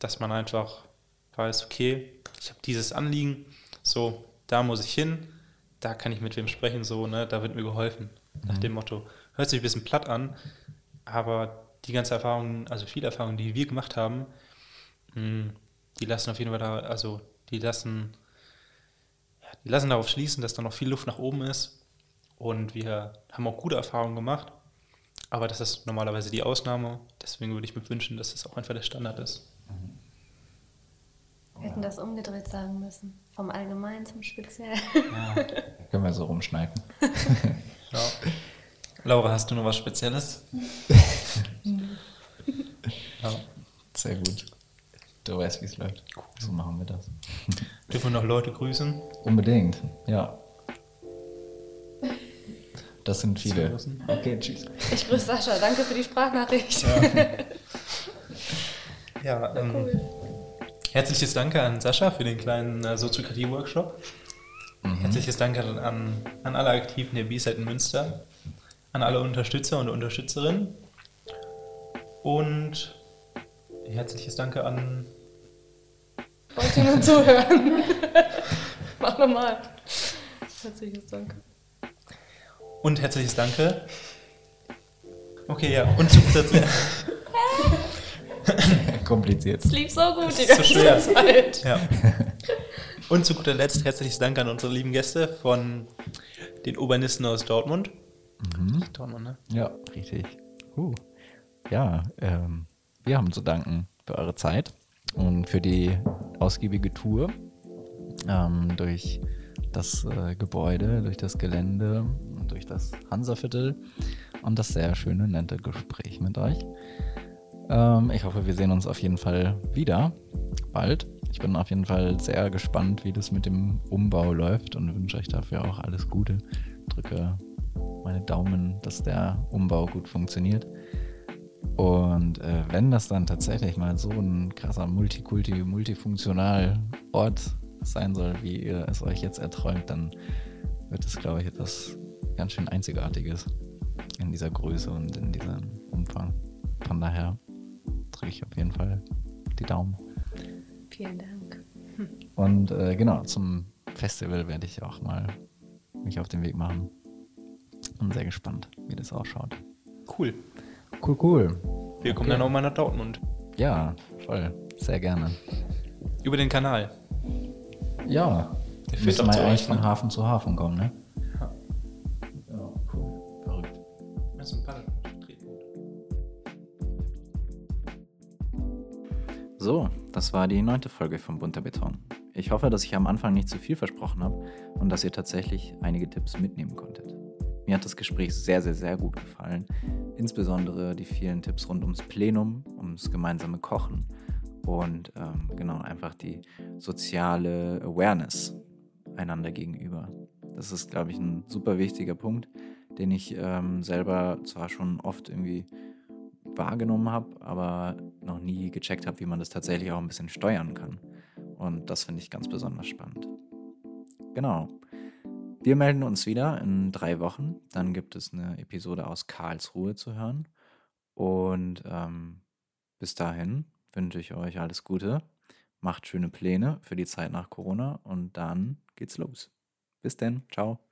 dass man einfach weiß, okay, ich habe dieses Anliegen, so, da muss ich hin, da kann ich mit wem sprechen, so, ne, da wird mir geholfen. Mhm. Nach dem Motto. Hört sich ein bisschen platt an, aber die ganze Erfahrung, also viele Erfahrungen, die wir gemacht haben, hm, die lassen auf jeden Fall da, also die lassen, die lassen darauf schließen, dass da noch viel Luft nach oben ist. Und wir haben auch gute Erfahrungen gemacht. Aber das ist normalerweise die Ausnahme. Deswegen würde ich mir wünschen, dass das auch einfach der Standard ist. Wir hätten das umgedreht sagen müssen. Vom Allgemeinen zum Speziell. Ja, können wir so rumschneiden. ja. Laura, hast du noch was Spezielles? ja. Sehr gut. Du weißt, wie es läuft. So machen wir das. Dürfen wir noch Leute grüßen? Unbedingt, ja. Das sind viele. Okay, tschüss. Ich grüße Sascha. Danke für die Sprachnachricht. Ja, ja ähm, cool. herzliches Danke an Sascha für den kleinen äh, Soziokratie-Workshop. Mhm. Herzliches Danke an, an alle Aktiven der B-Side in Münster, an alle Unterstützer und Unterstützerinnen und herzliches Danke an. Wollte nur zuhören. Mach nochmal. Herzliches Danke. Und herzliches Danke. Okay, ja. Und zu guter Letzt. Kompliziert. Es lief so gut die ganze so schwer. Zeit. Ja. Und zu guter Letzt herzliches Dank an unsere lieben Gäste von den Urbanisten aus Dortmund. Mhm. Dortmund, ne? Ja, richtig. Uh. Ja, ähm, wir haben zu danken für eure Zeit und für die ausgiebige Tour ähm, durch das äh, Gebäude, durch das Gelände durch das Hansaviertel und das sehr schöne, nette Gespräch mit euch. Ähm, ich hoffe, wir sehen uns auf jeden Fall wieder bald. Ich bin auf jeden Fall sehr gespannt, wie das mit dem Umbau läuft und wünsche euch dafür auch alles Gute. Drücke meine Daumen, dass der Umbau gut funktioniert. Und äh, wenn das dann tatsächlich mal so ein krasser Multikulti, multifunktional Ort sein soll, wie ihr es euch jetzt erträumt, dann wird es, glaube ich, etwas ganz schön Einzigartiges in dieser Größe und in diesem Umfang. Von daher drücke ich auf jeden Fall die Daumen. Vielen Dank. Und äh, genau, zum Festival werde ich auch mal mich auf den Weg machen. Bin sehr gespannt, wie das ausschaut. Cool. Cool, cool. Wir kommen okay. dann auch mal nach Dortmund. Ja, voll. Sehr gerne. Über den Kanal. Ja. Wir müssen mal eigentlich von ne? Hafen zu Hafen kommen, ne? Ja. Ja, cool. Verrückt. Also ein Paddel. So, das war die neunte Folge von Bunter Beton. Ich hoffe, dass ich am Anfang nicht zu viel versprochen habe und dass ihr tatsächlich einige Tipps mitnehmen konntet. Mir hat das Gespräch sehr, sehr, sehr gut gefallen. Insbesondere die vielen Tipps rund ums Plenum, ums gemeinsame Kochen und ähm, genau einfach die soziale Awareness einander gegenüber. Das ist, glaube ich, ein super wichtiger Punkt, den ich ähm, selber zwar schon oft irgendwie wahrgenommen habe, aber noch nie gecheckt habe, wie man das tatsächlich auch ein bisschen steuern kann. Und das finde ich ganz besonders spannend. Genau. Wir melden uns wieder in drei Wochen. Dann gibt es eine Episode aus Karlsruhe zu hören. Und ähm, bis dahin wünsche ich euch alles Gute. Macht schöne Pläne für die Zeit nach Corona und dann geht's los. Bis denn. Ciao.